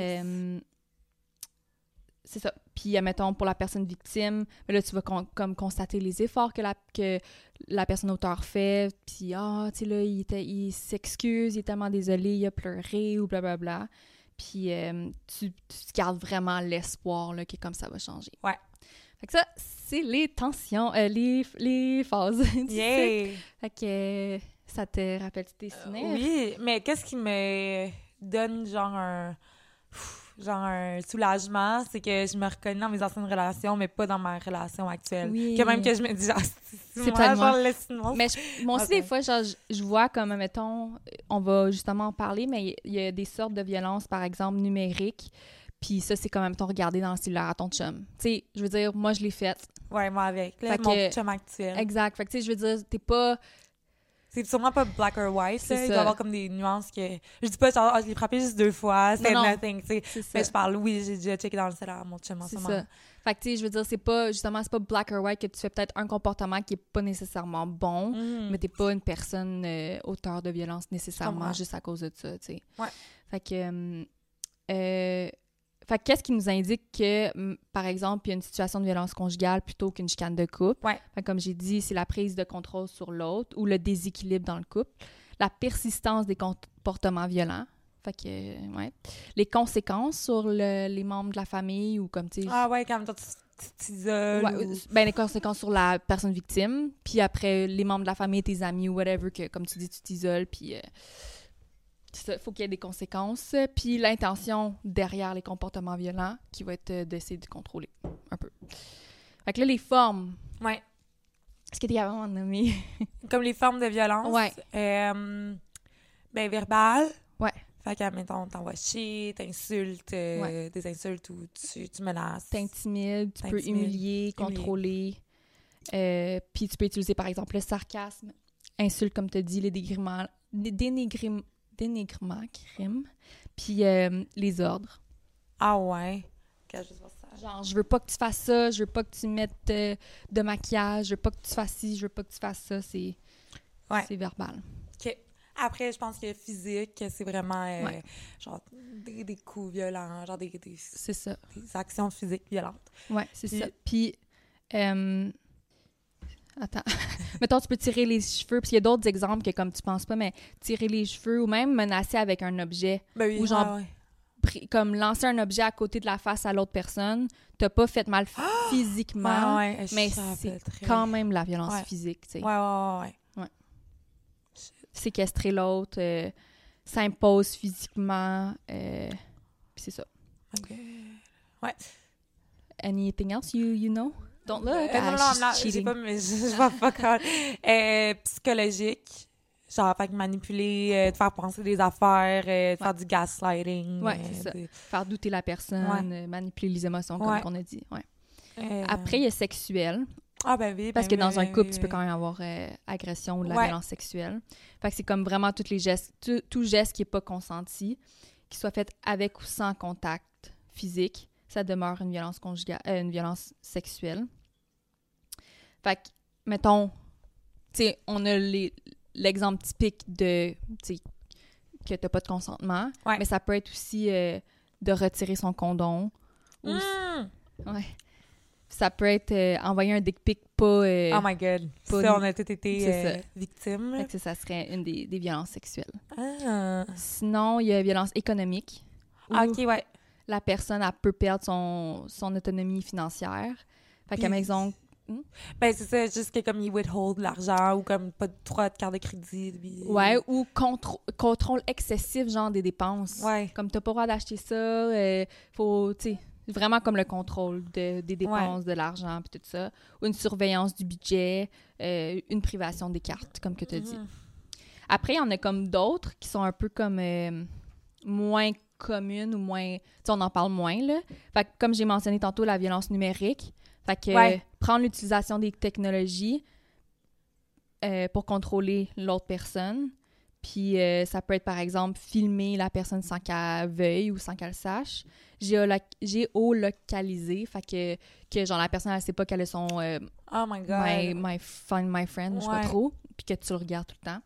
Speaker 2: C'est ça. Puis, mettons, pour la personne victime, mais là, tu vas con- comme constater les efforts que la, que la personne auteur fait. Puis, ah, tu sais, là, il, il s'excuse, il est tellement désolé, il a pleuré ou blablabla. Puis, euh, tu, tu gardes vraiment l'espoir là, que comme ça va changer.
Speaker 1: Ouais.
Speaker 2: Fait que ça, c'est les tensions, euh, les, les phases [LAUGHS] du cycle.
Speaker 1: Yay!
Speaker 2: Fait que euh, ça te rappelle tes souvenirs?
Speaker 1: Oui, mais qu'est-ce qui me donne genre un genre un soulagement, c'est que je me reconnais dans mes anciennes relations, mais pas dans ma relation actuelle.
Speaker 2: Oui.
Speaker 1: Que même que je me dis, ah, c'est
Speaker 2: C'est
Speaker 1: moi,
Speaker 2: moi.
Speaker 1: genre, laisse-moi.
Speaker 2: Mais je- moi aussi, des fois, genre, je, je vois comme, mettons, on va justement en parler, mais il y a des sortes de violences, par exemple, numériques. Puis ça, c'est quand même ton regarder dans le cellulaire à ton chum. Tu sais, je veux dire, moi, je l'ai faite.
Speaker 1: Ouais, moi avec. Là,
Speaker 2: Fait
Speaker 1: mon
Speaker 2: que-
Speaker 1: chum actuel.
Speaker 2: Exact. Fait que, tu sais, je veux dire, t'es pas...
Speaker 1: C'est sûrement pas black or white, là. Il doit y avoir comme des nuances que... Je dis pas, genre, ah, je l'ai frappé juste deux fois, c'est nothing, tu sais. Mais je parle, oui, j'ai déjà checké dans le cellulaire, mon chum en ce moment.
Speaker 2: ça. Fait que, tu sais, je veux dire, c'est pas, justement, c'est pas black or white que tu fais peut-être un comportement qui est pas nécessairement bon,
Speaker 1: Mhm.
Speaker 2: mais t'es pas une personne euh, auteur de violence nécessairement juste à cause de ça, tu sais.
Speaker 1: Ouais.
Speaker 2: Fait que... euh, euh, fait qu'est-ce qui nous indique que, par exemple, il y a une situation de violence conjugale plutôt qu'une chicane de couple?
Speaker 1: Ouais.
Speaker 2: Fait que comme j'ai dit, c'est la prise de contrôle sur l'autre ou le déséquilibre dans le couple, la persistance des comportements violents. Fait que, ouais. Les conséquences sur le- les membres de la famille ou comme, tu sais,
Speaker 1: Ah ouais, quand tu t'isoles
Speaker 2: Ouais,
Speaker 1: ou-
Speaker 2: ben, les conséquences sur la personne victime, puis après les membres de la famille, tes amis ou whatever, que comme tu dis, tu t'isoles, puis euh, il faut qu'il y ait des conséquences. Puis l'intention derrière les comportements violents qui va être euh, d'essayer de contrôler un peu. Fait que là, les formes,
Speaker 1: Ouais.
Speaker 2: est-ce que tu de m'en nommer? [LAUGHS]
Speaker 1: Comme les formes de violence.
Speaker 2: Ouais.
Speaker 1: Euh, ben, verbal.
Speaker 2: Ouais.
Speaker 1: Fait que, mettons, t'envoies chier, t'insultes, euh, des insultes ou tu, tu menaces.
Speaker 2: T'intimides, tu peux humilier, contrôler. Euh, puis tu peux utiliser par exemple le sarcasme, insulte comme tu as dit, les dénigrements, les dénigrim- dénigrements, crimes, puis euh, les ordres.
Speaker 1: Ah ouais.
Speaker 2: Genre, je veux pas que tu fasses ça, je veux pas que tu mettes euh, de maquillage, je veux pas que tu fasses ci, je veux pas que tu fasses ça, c'est
Speaker 1: Ouais.
Speaker 2: verbal.
Speaker 1: OK. Après, je pense que physique, c'est vraiment euh,
Speaker 2: Ouais.
Speaker 1: genre des, des coups violents, genre des, des,
Speaker 2: C'est ça.
Speaker 1: des actions physiques violentes.
Speaker 2: Ouais, c'est ça. Puis, euh, attends. [LAUGHS] Mettons, tu peux tirer les cheveux, puis il y a d'autres exemples que comme tu penses pas, mais tirer les cheveux ou même menacer avec un objet.
Speaker 1: Ben oui,
Speaker 2: Ou genre-
Speaker 1: ouais, ouais.
Speaker 2: comme lancé un objet à côté de la face à l'autre personne, t'as pas fait mal [GASPS] physiquement,
Speaker 1: Ouais, ouais, je
Speaker 2: mais c'est quand même la violence
Speaker 1: Ouais.
Speaker 2: physique, tu sais.
Speaker 1: Ouais, ouais, ouais.
Speaker 2: Séquestrer l'autre, euh, s'impose physiquement, euh, puis c'est ça.
Speaker 1: Ok.
Speaker 2: Anything else you, you know? Don't look. Ah,
Speaker 1: non, non, non, j'ai pas, mais je, je vois pas quand. Euh, psychologique. Genre, fait que manipuler, euh, te faire penser des affaires, euh, te faire du gaslighting.
Speaker 2: Ouais,
Speaker 1: euh,
Speaker 2: c'est ça. Faire douter la personne, euh, manipuler les émotions, comme
Speaker 1: Ouais.
Speaker 2: on a dit. Ouais.
Speaker 1: euh,
Speaker 2: Après, il y a sexuel.
Speaker 1: ah, ben oui.
Speaker 2: Parce
Speaker 1: ben
Speaker 2: que
Speaker 1: oui,
Speaker 2: dans un
Speaker 1: ben
Speaker 2: couple,
Speaker 1: oui,
Speaker 2: tu peux quand même avoir euh, agression ou de la
Speaker 1: Ouais.
Speaker 2: violence sexuelle. Fait que c'est comme vraiment tous les gestes, tout, tout geste qui n'est pas consenti, qui soit fait avec ou sans contact physique, ça demeure une violence conjugale, euh, une violence sexuelle. Fait que, mettons, tu sais, on a l'exemple typique de, tu sais, que t'as pas de consentement,
Speaker 1: Ouais.
Speaker 2: mais ça peut être aussi euh, de retirer son condom. Ou,
Speaker 1: Mm!
Speaker 2: ouais. Ça peut être euh, envoyer un dick pic pas...
Speaker 1: Oh my god.
Speaker 2: pas
Speaker 1: Ça, on a tous été victimes.
Speaker 2: Fait que ça, serait une des, des violences sexuelles.
Speaker 1: Ah.
Speaker 2: Sinon, il y a violence économique.
Speaker 1: Ah, ok, ouais.
Speaker 2: La personne, elle peut perdre son, son autonomie financière. Fait qu'à maison,
Speaker 1: Ben, c'est ça, juste que comme ils withhold l'argent ou comme pas de droit de carte de crédit. puis-
Speaker 2: ouais, ou contr- contrôle excessif, genre des dépenses.
Speaker 1: Ouais.
Speaker 2: Comme t'as pas le droit d'acheter ça, euh, faut, tu sais, vraiment comme le contrôle de- des dépenses, de l'argent, puis tout ça. Ou une surveillance du budget, euh, une privation des cartes, comme que tu as dit.
Speaker 1: Mhm.
Speaker 2: Après, il y en a comme d'autres qui sont un peu comme euh, moins communes ou moins. Tu sais, on en parle moins, là. Fait que, comme j'ai mentionné tantôt, la violence numérique. Fait que
Speaker 1: Ouais.
Speaker 2: euh, prendre l'utilisation des technologies euh, pour contrôler l'autre personne. Puis euh, ça peut être, par exemple, filmer la personne sans qu'elle veuille ou sans qu'elle sache. Géolo- Géolocaliser. Fait que, que genre, la personne, elle sait pas quel est son. euh,
Speaker 1: Oh my god.
Speaker 2: my, my find my friend, je sais pas
Speaker 1: Ouais.
Speaker 2: trop, puis que tu le regardes tout le temps.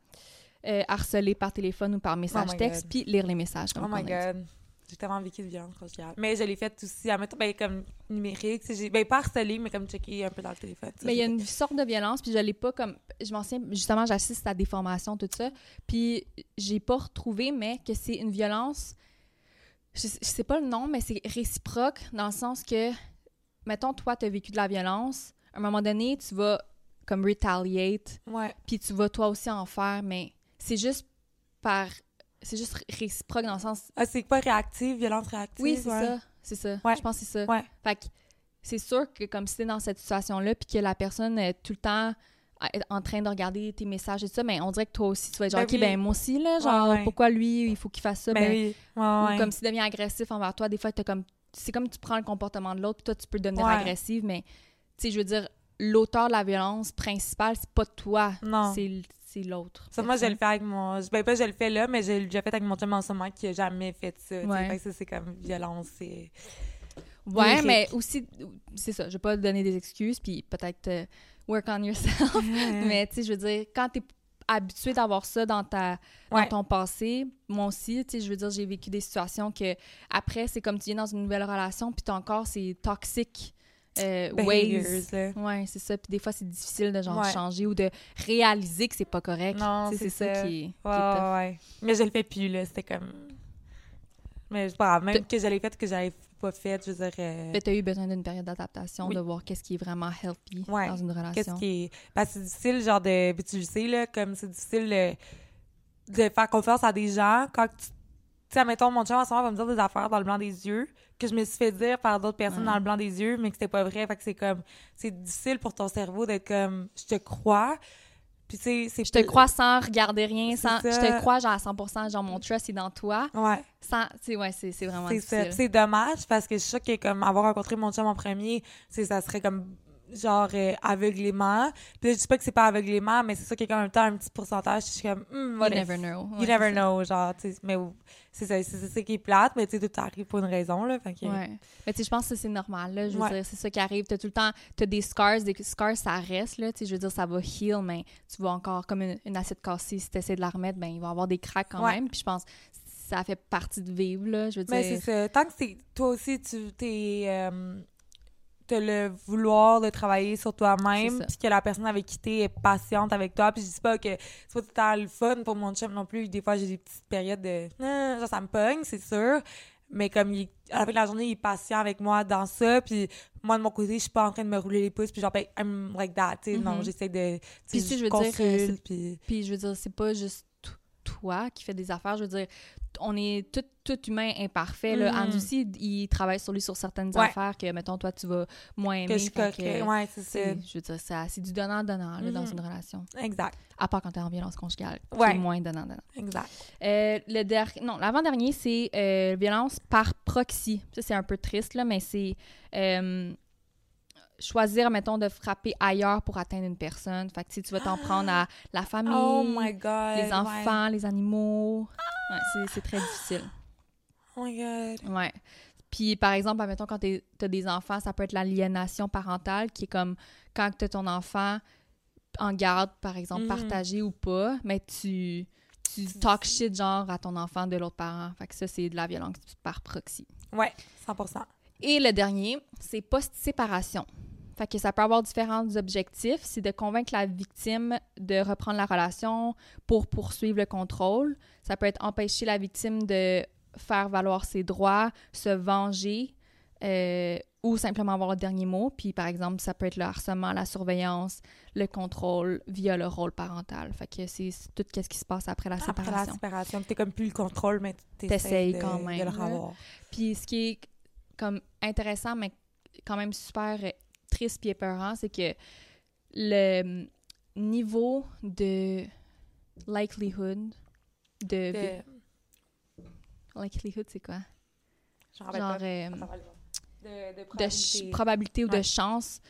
Speaker 2: Euh, harceler par téléphone ou par message
Speaker 1: Oh
Speaker 2: texte, puis lire les messages.
Speaker 1: Oh my god. J'ai tellement vécu de violence conjugale. Mais je l'ai faite aussi, admettons, ben, comme numérique. j'ai- Ben, pas harcelé, mais comme checker un peu dans le téléphone.
Speaker 2: Mais il y a une sorte de violence, puis je l'ai pas comme. Je m'en souviens, justement, j'assiste à des formations, tout ça, puis j'ai pas retrouvé, mais que c'est une violence. Je, je sais pas le nom, mais c'est réciproque, dans le sens que, mettons, toi, tu as vécu de la violence, à un moment donné, tu vas comme retaliate, puis tu vas toi aussi en faire, mais c'est juste par. C'est juste réciproque dans le sens.
Speaker 1: Ah, c'est pas réactive, violence réactive?
Speaker 2: Oui, c'est
Speaker 1: ouais.
Speaker 2: ça. C'est ça.
Speaker 1: Ouais.
Speaker 2: Je pense que c'est ça.
Speaker 1: Ouais.
Speaker 2: Fait que c'est sûr que comme si t'es dans cette situation-là, puis que la personne est tout le temps en train de regarder tes messages et tout ça, mais on dirait que toi aussi, tu vas être genre,
Speaker 1: Ben
Speaker 2: OK,
Speaker 1: oui.
Speaker 2: ben moi aussi, là, genre,
Speaker 1: Ouais, ouais.
Speaker 2: pourquoi lui, il faut qu'il fasse ça?
Speaker 1: Ben,
Speaker 2: Ben,
Speaker 1: oui. Ouais,
Speaker 2: ou comme s'il devient agressif envers toi, des fois, t'as comme... C'est comme tu prends le comportement de l'autre, puis toi, tu peux devenir agressive, mais, tu sais, je veux dire, l'auteur de la violence principale, c'est pas toi,
Speaker 1: Non.
Speaker 2: c'est c'est l'autre.
Speaker 1: Ça, moi, je le fais avec mon. Ben, pas je le fais là, mais je l'ai déjà fait avec mon chum en ce moment qui a jamais fait ça. tu.
Speaker 2: Ouais.
Speaker 1: Fait que ça, c'est comme violence. C'est.
Speaker 2: Ouais,
Speaker 1: lyrique.
Speaker 2: mais aussi, c'est ça, je vais pas donner des excuses, puis peut-être euh, work on yourself. [LAUGHS] Mais tu sais, je veux dire, quand t'es habitué d'avoir ça dans ta dans
Speaker 1: Ouais.
Speaker 2: ton passé, moi aussi, tu sais, je veux dire, j'ai vécu des situations que après, c'est comme tu viens dans une nouvelle relation, puis encore ces toxiques euh, ways. Ouais, c'est ça. Puis des fois, c'est difficile de genre
Speaker 1: Ouais.
Speaker 2: changer ou de réaliser que c'est pas correct.
Speaker 1: Non, c'est
Speaker 2: ça
Speaker 1: ça.
Speaker 2: qui est, qui est
Speaker 1: Ouais,
Speaker 2: tough.
Speaker 1: ouais, ouais. Mais je le fais plus, là. C'était comme. Mais c'est pas grave. Même que je l'ai fait, que j'avais pas fait, je veux dire. euh,
Speaker 2: que t'as eu besoin d'une période d'adaptation,
Speaker 1: Oui.
Speaker 2: de voir qu'est-ce qui est vraiment healthy
Speaker 1: Ouais.
Speaker 2: dans une relation.
Speaker 1: Qu'est-ce qui est. Parce que c'est difficile, genre, de. puis tu le sais, là, comme c'est difficile de, de faire confiance à des gens quand tu. Tu sais, mettons, mon chum en ce moment va me dire des affaires dans le blanc des yeux que je me suis fait dire par d'autres personnes
Speaker 2: Ouais.
Speaker 1: dans le blanc des yeux, mais que c'était pas vrai. Fait que c'est comme. C'est difficile pour ton cerveau d'être comme. Je te crois. Puis, tu sais, c'est.
Speaker 2: Je te crois sans regarder rien, sans, je te crois genre à 100%, genre mon trust est dans toi.
Speaker 1: Ouais.
Speaker 2: Sans, tu sais, ouais, c'est c'est vraiment difficile.
Speaker 1: C'est dommage parce que je suis sûre que comme avoir rencontré mon chum en premier, c'est ça serait comme genre euh, aveuglément. Puis je dis pas que c'est pas aveuglément, mais c'est ça qu'il y a quand même temps un petit pourcentage. Je suis comme,
Speaker 2: You
Speaker 1: what if?
Speaker 2: never know.
Speaker 1: You
Speaker 2: Ouais,
Speaker 1: never know, genre, tu sais, mais c'est ça, c'est ça qui est plate, mais tu sais, tout arrive pour une raison, là, fait que...
Speaker 2: Ouais. Mais tu sais, je pense que c'est normal, là. Je veux
Speaker 1: Ouais.
Speaker 2: dire, c'est ça qui arrive. T'as tout le temps, t'as des scars, des scars, ça reste, là. Tu sais, je veux dire, ça va heal, mais tu vas encore, comme une, une assiette cassée, si t'essaies de la remettre, ben, il va y avoir des cracks quand même. Puis je pense que ça fait partie de vivre, là. Je veux
Speaker 1: Mais c'est ça, tant que c'est, toi aussi, tu t'es... euh, t'as le vouloir de travailler sur toi-même, puis que la personne avec qui t'es est patiente avec toi, puis je dis pas que c'est pas tout le temps le fun pour mon chum non plus, des fois j'ai des petites périodes de... Ah, genre ça me pogne, c'est sûr, mais comme il, à la fin de la journée, il est patient avec moi dans ça, puis moi, de mon côté, je suis pas en train de me rouler les pouces, puis genre, ben, I'm like that, tu sais, non,
Speaker 2: Mhm.
Speaker 1: j'essaie de,
Speaker 2: Puis si, je veux dire, euh,
Speaker 1: puis...
Speaker 2: Je veux dire, c'est pas juste toi qui fais des affaires. Je veux dire, on est tout, tout humain imparfait. Là. Aussi, il travaille sur lui sur certaines
Speaker 1: Ouais.
Speaker 2: affaires que, mettons, toi, tu vas moins aimer.
Speaker 1: que je. Ouais, c'est
Speaker 2: c'est-
Speaker 1: ça.
Speaker 2: Je veux dire, ça- c'est du donnant-donnant dans
Speaker 1: Mhm.
Speaker 2: une relation.
Speaker 1: Exact,
Speaker 2: À part quand t'es en violence conjugale,
Speaker 1: Ouais.
Speaker 2: est moins donnant-donnant.
Speaker 1: exact.
Speaker 2: Euh, le der- non, l'avant-dernier, c'est euh, violence par proxy. Ça, c'est un peu triste, là, mais c'est euh, choisir, mettons, de frapper ailleurs pour atteindre une personne. Fait que si tu vas t'en prendre à la [GASPS] famille,
Speaker 1: Oh my God.
Speaker 2: les
Speaker 1: ouais.
Speaker 2: enfants, les animaux. Ouais, c'est- très difficile. [GASPS]
Speaker 1: Oh my God.
Speaker 2: Ouais. Puis, par exemple, admettons, quand t'as des enfants, ça peut être l'aliénation parentale, qui est comme quand t'as ton enfant en garde, par exemple,
Speaker 1: Mhm.
Speaker 2: partagé ou pas, mais tu, tu talk shit, genre, à ton enfant de l'autre parent. Fait que ça, c'est de la violence par proxy.
Speaker 1: Ouais, 100%.
Speaker 2: Et le dernier, c'est post-séparation. Fait que ça peut avoir différents objectifs. C'est de convaincre la victime de reprendre la relation pour poursuivre le contrôle. Ça peut être empêcher la victime de faire valoir ses droits, se venger euh, ou simplement avoir le dernier mot. Puis, par exemple, ça peut être le harcèlement, la surveillance, le contrôle via le rôle parental. Fait que c'est tout ce qui se passe après la
Speaker 1: Après la
Speaker 2: séparation.
Speaker 1: séparation, t'es comme plus le contrôle, mais
Speaker 2: T'essayes
Speaker 1: de,
Speaker 2: quand même,
Speaker 1: de le revoir.
Speaker 2: Puis ce qui est comme intéressant, mais quand même super triste puis épeurant, c'est que le hum, niveau de likelihood de...
Speaker 1: De-
Speaker 2: Likelihood, c'est quoi? Genre
Speaker 1: pas.
Speaker 2: euh.
Speaker 1: De, probabilité.
Speaker 2: ou de chance,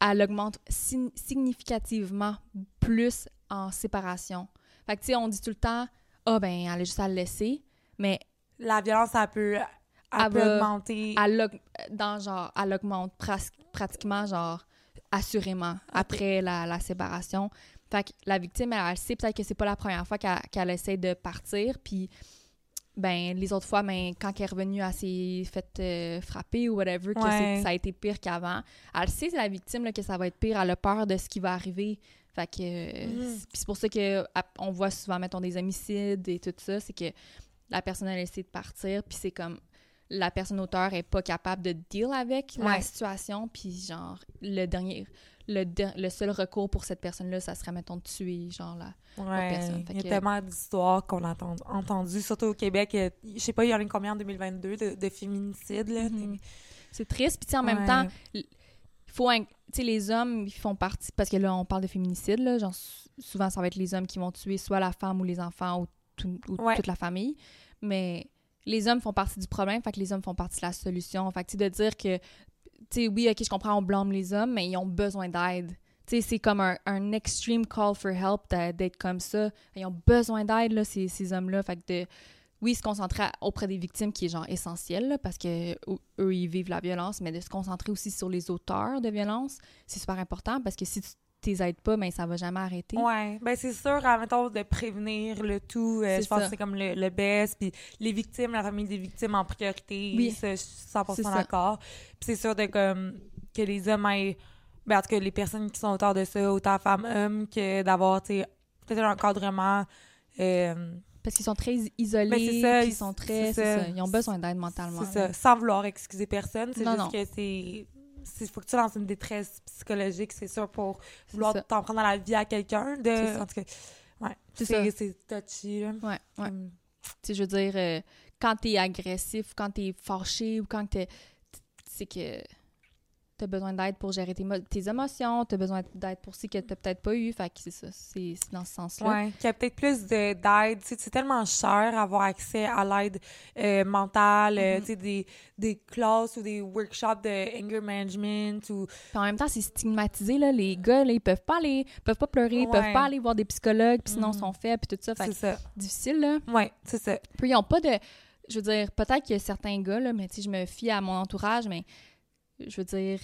Speaker 2: elle augmente sign- significativement plus en séparation. Fait que, tu sais, on dit tout le temps, ah ben, elle est juste à le laisser, mais
Speaker 1: La violence, ça peut, elle
Speaker 2: Elle
Speaker 1: peut
Speaker 2: va-
Speaker 1: augmenter.
Speaker 2: elle, dans genre, elle augmente pratiquement, genre, assurément, après la, la séparation. Fait que la victime, elle, elle sait peut-être que c'est pas la première fois qu'elle essaie de partir, puis ben les autres fois, ben, quand elle est revenue, elle s'est faite euh, frapper ou whatever, que
Speaker 1: Ouais.
Speaker 2: ça a été pire qu'avant. Elle sait, la victime, là, que ça va être pire, elle a peur de ce qui va arriver. Fait que... euh,
Speaker 1: Mhm.
Speaker 2: c'est- puis c'est pour ça que on voit souvent, mettons, des homicides et tout ça, c'est que la personne, elle essaie de partir, puis c'est comme la personne auteur est pas capable de deal avec la situation, puis genre, le dernier, le, seul recours pour cette personne-là, ça serait, mettons, de tuer, genre.
Speaker 1: Ouais,
Speaker 2: personne. Fait
Speaker 1: il y a
Speaker 2: que-
Speaker 1: tellement d'histoires qu'on a entendu, entendu, surtout au Québec. euh, Je sais pas, il y en a combien en 2022 de, de féminicides, là?
Speaker 2: Mhm. C'est triste, puis en même temps, il faut, tu sais, les hommes, ils font partie, parce que là, on parle de féminicide, là, genre, sou- souvent, ça va être les hommes qui vont tuer soit la femme ou les enfants ou, tout- ou toute la famille, mais les hommes font partie du problème, fait que les hommes font partie de la solution. Fait que, de dire que, tu sais, oui, ok, je comprends, on blâme les hommes, mais ils ont besoin d'aide. Tu sais, c'est comme un, un extreme call for help d'être comme ça. Ils ont besoin d'aide, là, ces, ces hommes-là. Fait que de, oui, se concentrer auprès des victimes, qui est genre essentiel, parce que eux, ils vivent la violence, mais de se concentrer aussi sur les auteurs de violence, c'est super important, parce que si tu t'es aides pas, ben ça va jamais arrêter.
Speaker 1: Ouais, ben c'est sûr, admettons, de prévenir le tout. euh, je pense
Speaker 2: ça.
Speaker 1: que c'est comme le, le best. Puis les victimes, la famille des victimes en priorité.
Speaker 2: Oui.
Speaker 1: ça, je suis 100%
Speaker 2: C'est ça.
Speaker 1: d'accord. Puis c'est sûr de comme que les hommes aient. Ben, en tout cas, les personnes qui sont auteurs de ça, autant femmes, hommes, que d'avoir, tu sais, peut-être un encadrement. euh,
Speaker 2: Parce qu'ils sont très isolés,
Speaker 1: Ben, ça, ils-
Speaker 2: sont très...
Speaker 1: ça.
Speaker 2: ça, Ils ont besoin d'aide mentalement.
Speaker 1: c'est ça, sans vouloir excuser personne. C'est juste
Speaker 2: non.
Speaker 1: que c'est. Il faut que tu sois dans une détresse psychologique, c'est sûr, pour vouloir t'en prendre dans la vie à quelqu'un. De... En tout cas, ouais.
Speaker 2: C'est
Speaker 1: touchy, là.
Speaker 2: Ouais, ouais.
Speaker 1: Hum.
Speaker 2: Tu sais, je veux dire, euh, quand t'es agressif, quand t'es fâché ou quand t'es... C'est que t'as besoin d'aide pour gérer tes, mo- tes émotions, t'as besoin d'aide pour ce que t'as peut-être pas eu. Fait que c'est ça, c'est dans ce sens-là.
Speaker 1: Ouais, qu'il y a peut-être plus de- d'aide. Tu C'est tellement cher avoir accès à l'aide euh, mentale, euh,
Speaker 2: Mhm.
Speaker 1: tu sais, des, des classes ou des workshops de anger management ou...
Speaker 2: En même temps, c'est stigmatisé, là. Les gars, là, ils peuvent pas aller... peuvent pas pleurer, ils peuvent pas aller voir des psychologues, puis sinon, ils sont faibles, puis tout ça. Fait
Speaker 1: C'est
Speaker 2: que
Speaker 1: ça.
Speaker 2: difficile, là.
Speaker 1: Ouais, c'est ça.
Speaker 2: Puis ils ont pas de. Je veux dire, peut-être qu'il y a certains gars, là, mais tu sais, je me fie à mon entourage, mais je veux dire,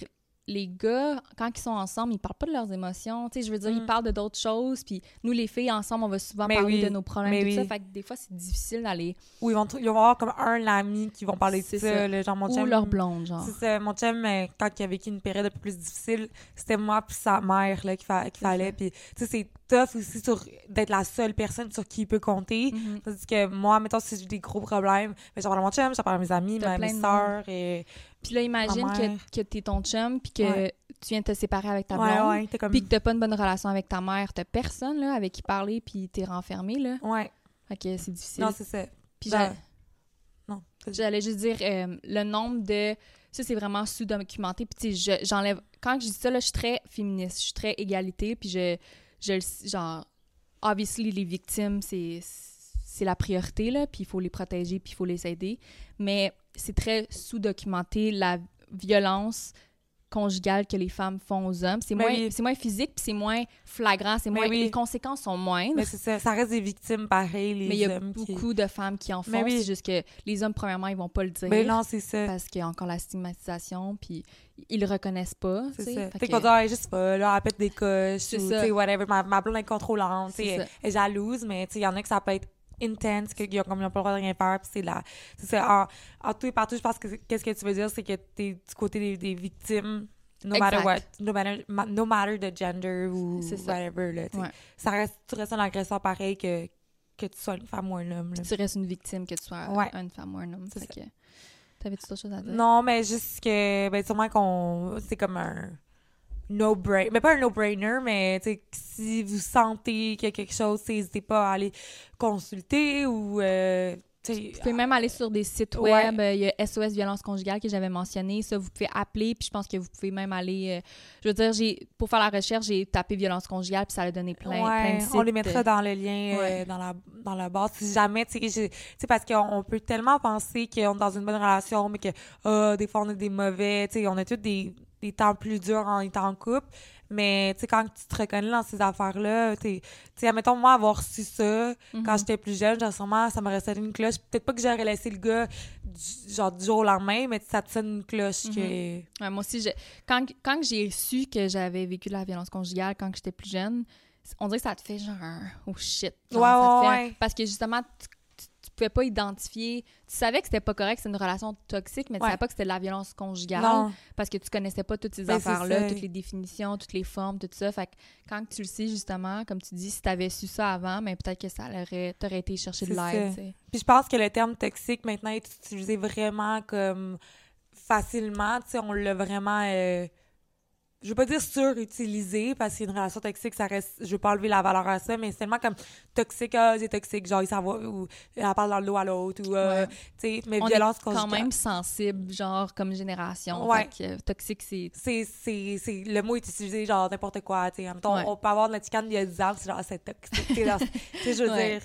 Speaker 2: les gars, quand ils sont ensemble, ils parlent pas de leurs émotions. Tu sais, je veux dire, ils
Speaker 1: Mm.
Speaker 2: parlent de d'autres choses. Puis nous, les filles, ensemble, on va souvent
Speaker 1: Mais
Speaker 2: parler
Speaker 1: oui,
Speaker 2: de nos problèmes
Speaker 1: mais
Speaker 2: tout ça.
Speaker 1: oui.
Speaker 2: Fait que des fois, c'est difficile d'aller...
Speaker 1: Ou ils vont, ils vont avoir comme un ami qui vont parler de ça.
Speaker 2: ça.
Speaker 1: là, genre, mon
Speaker 2: Ou
Speaker 1: chum,
Speaker 2: leur blonde, genre.
Speaker 1: C'est ça. Mon chum, euh, quand il a vécu une période un peu plus difficile, c'était moi puis sa mère là, qu'il fa- fallait. Puis, tu sais, c'est tough aussi sur d'être la seule personne sur qui il peut compter.
Speaker 2: Mhm.
Speaker 1: Tandis que moi, mettons, si j'ai des gros problèmes, ben, j'en parle à mon chum, j'en parle à mes amis, mes. Et...
Speaker 2: Puis là, imagine
Speaker 1: Ma
Speaker 2: que, que t'es ton chum, puis que
Speaker 1: Ouais.
Speaker 2: tu viens de te séparer avec ta
Speaker 1: Ouais,
Speaker 2: blonde,
Speaker 1: ouais, comme.
Speaker 2: puis que t'as pas une bonne relation avec ta mère, t'as personne là, avec qui parler, puis t'es renfermé, là.
Speaker 1: Ouais.
Speaker 2: Que c'est difficile.
Speaker 1: Non, c'est ça.
Speaker 2: Puis
Speaker 1: Ben,
Speaker 2: j'allais-
Speaker 1: Non.
Speaker 2: j'allais juste dire, euh, le nombre de... Ça, c'est vraiment sous-documenté. Puis tu sais, je- j'enlève... Quand je dis ça, là, je suis très féministe, je suis très égalité, puis je... je genre, obviously, les victimes, c'est... C'est la priorité, là, puis il faut les protéger, puis il faut les aider. Mais c'est très sous-documenté, la violence conjugale que les femmes font aux hommes. C'est
Speaker 1: Ben
Speaker 2: moins,
Speaker 1: oui.
Speaker 2: c'est moins physique, puis c'est moins flagrant, c'est
Speaker 1: Ben
Speaker 2: moins...
Speaker 1: oui.
Speaker 2: Les conséquences sont moindres.
Speaker 1: Mais c'est ça. Ça reste des victimes pareilles, les
Speaker 2: Mais il y a
Speaker 1: qui-
Speaker 2: beaucoup de femmes qui en font.
Speaker 1: Mais oui.
Speaker 2: C'est juste que les hommes, premièrement, ils vont pas le dire.
Speaker 1: Ben non, c'est ça.
Speaker 2: Parce qu'il y a encore la stigmatisation, puis ils le reconnaissent pas.
Speaker 1: C'est ça.
Speaker 2: Fait
Speaker 1: qu'on dit, ah, juste pas là, elle pète des coches, ou, tu sais, whatever. Ma, ma blonde est contrôlante, tu sais, jalouse, mais tu sais, il y en a que ça peut être intense, qu'ils ont comme ils ont pas le droit de rien faire, puis c'est là. C'est ça. En, en tout et partout, je pense que qu'est-ce que tu veux dire, c'est que t'es du côté des, des victimes, no matter
Speaker 2: Exact.
Speaker 1: what, no matter, ma- no matter the gender ou
Speaker 2: ça.
Speaker 1: whatever, là.
Speaker 2: Ouais.
Speaker 1: Ça reste, tu restes un agresseur pareil que, que tu sois une femme ou un homme, là.
Speaker 2: Tu restes une victime, que tu sois
Speaker 1: Ouais.
Speaker 2: une femme ou un homme.
Speaker 1: C'est
Speaker 2: Fait que... T'avais-tu d'autres choses à dire?
Speaker 1: Non, mais juste que, ben, sûrement qu'on. C'est comme un no-brainer. Mais pas un no-brainer, mais, si vous sentez qu'il y a quelque chose, n'hésitez pas à aller consulter ou, euh, tu sais.
Speaker 2: Vous pouvez même aller sur des sites web. euh, Il y a SOS Violence Conjugale que j'avais mentionné. Ça, vous pouvez appeler. Puis je pense que vous pouvez même aller. euh, je veux dire, j'ai pour faire la recherche, j'ai tapé violence conjugale. Puis ça a donné plein,
Speaker 1: Ouais,
Speaker 2: plein de sites.
Speaker 1: on les mettra dans le lien euh, dans la dans la base si jamais tu sais parce qu'on on peut tellement penser qu'on est dans une bonne relation mais que ah, des fois on a des mauvais tu sais on a tous des, des temps plus durs en étant en couple mais tu sais quand tu te reconnais dans ces affaires là tu sais admettons moi avoir su ça
Speaker 2: Mhm.
Speaker 1: quand j'étais plus jeune genre sûrement ça m'aurait sonné une cloche peut-être pas que j'aurais laissé le gars du, genre du jour au lendemain mais ça te sonne une cloche
Speaker 2: Mhm.
Speaker 1: que
Speaker 2: Ouais, moi aussi, je- quand, quand j'ai su que j'avais vécu de la violence conjugale quand j'étais plus jeune, on dirait que ça te fait genre un oh shit. Genre,
Speaker 1: Ouais, ouais,
Speaker 2: fait-. Parce que justement, tu pouvais pas identifier. Tu savais que c'était pas correct, c'est une relation toxique, mais tu
Speaker 1: Ouais.
Speaker 2: savais pas que c'était de la violence conjugale
Speaker 1: non
Speaker 2: parce que tu connaissais pas toutes ces
Speaker 1: Ben,
Speaker 2: affaires-là, toutes les définitions, toutes les formes, tout ça. Fait que quand tu le sais, justement, comme tu dis, si t'avais su ça avant, mais peut-être que ça aurait, t'aurais été chercher de l'aide, tu.
Speaker 1: Puis je pense que le terme toxique maintenant est utilisé vraiment comme facilement. Tu sais, on l'a vraiment. euh, je veux pas dire surutilisé parce qu'une relation toxique, ça reste. Je veux pas enlever la valeur à ça, mais c'est tellement comme toxique, ah, c'est toxique, genre, il s'en va, ou elle parle dans le dos à l'autre, ou. euh,
Speaker 2: Ouais.
Speaker 1: Tu sais, mais
Speaker 2: On
Speaker 1: violence
Speaker 2: est quand
Speaker 1: conjugale.
Speaker 2: même sensible, genre, comme génération.
Speaker 1: Ouais.
Speaker 2: Fait que, euh, toxique, c'est...
Speaker 1: C'est, c'est, le mot est utilisé genre n'importe quoi, tu sais. En même temps,
Speaker 2: Ouais.
Speaker 1: on peut avoir notre chicane il y a 10 ans, c'est genre, c'est toxique. tu sais, [LAUGHS] je veux dire.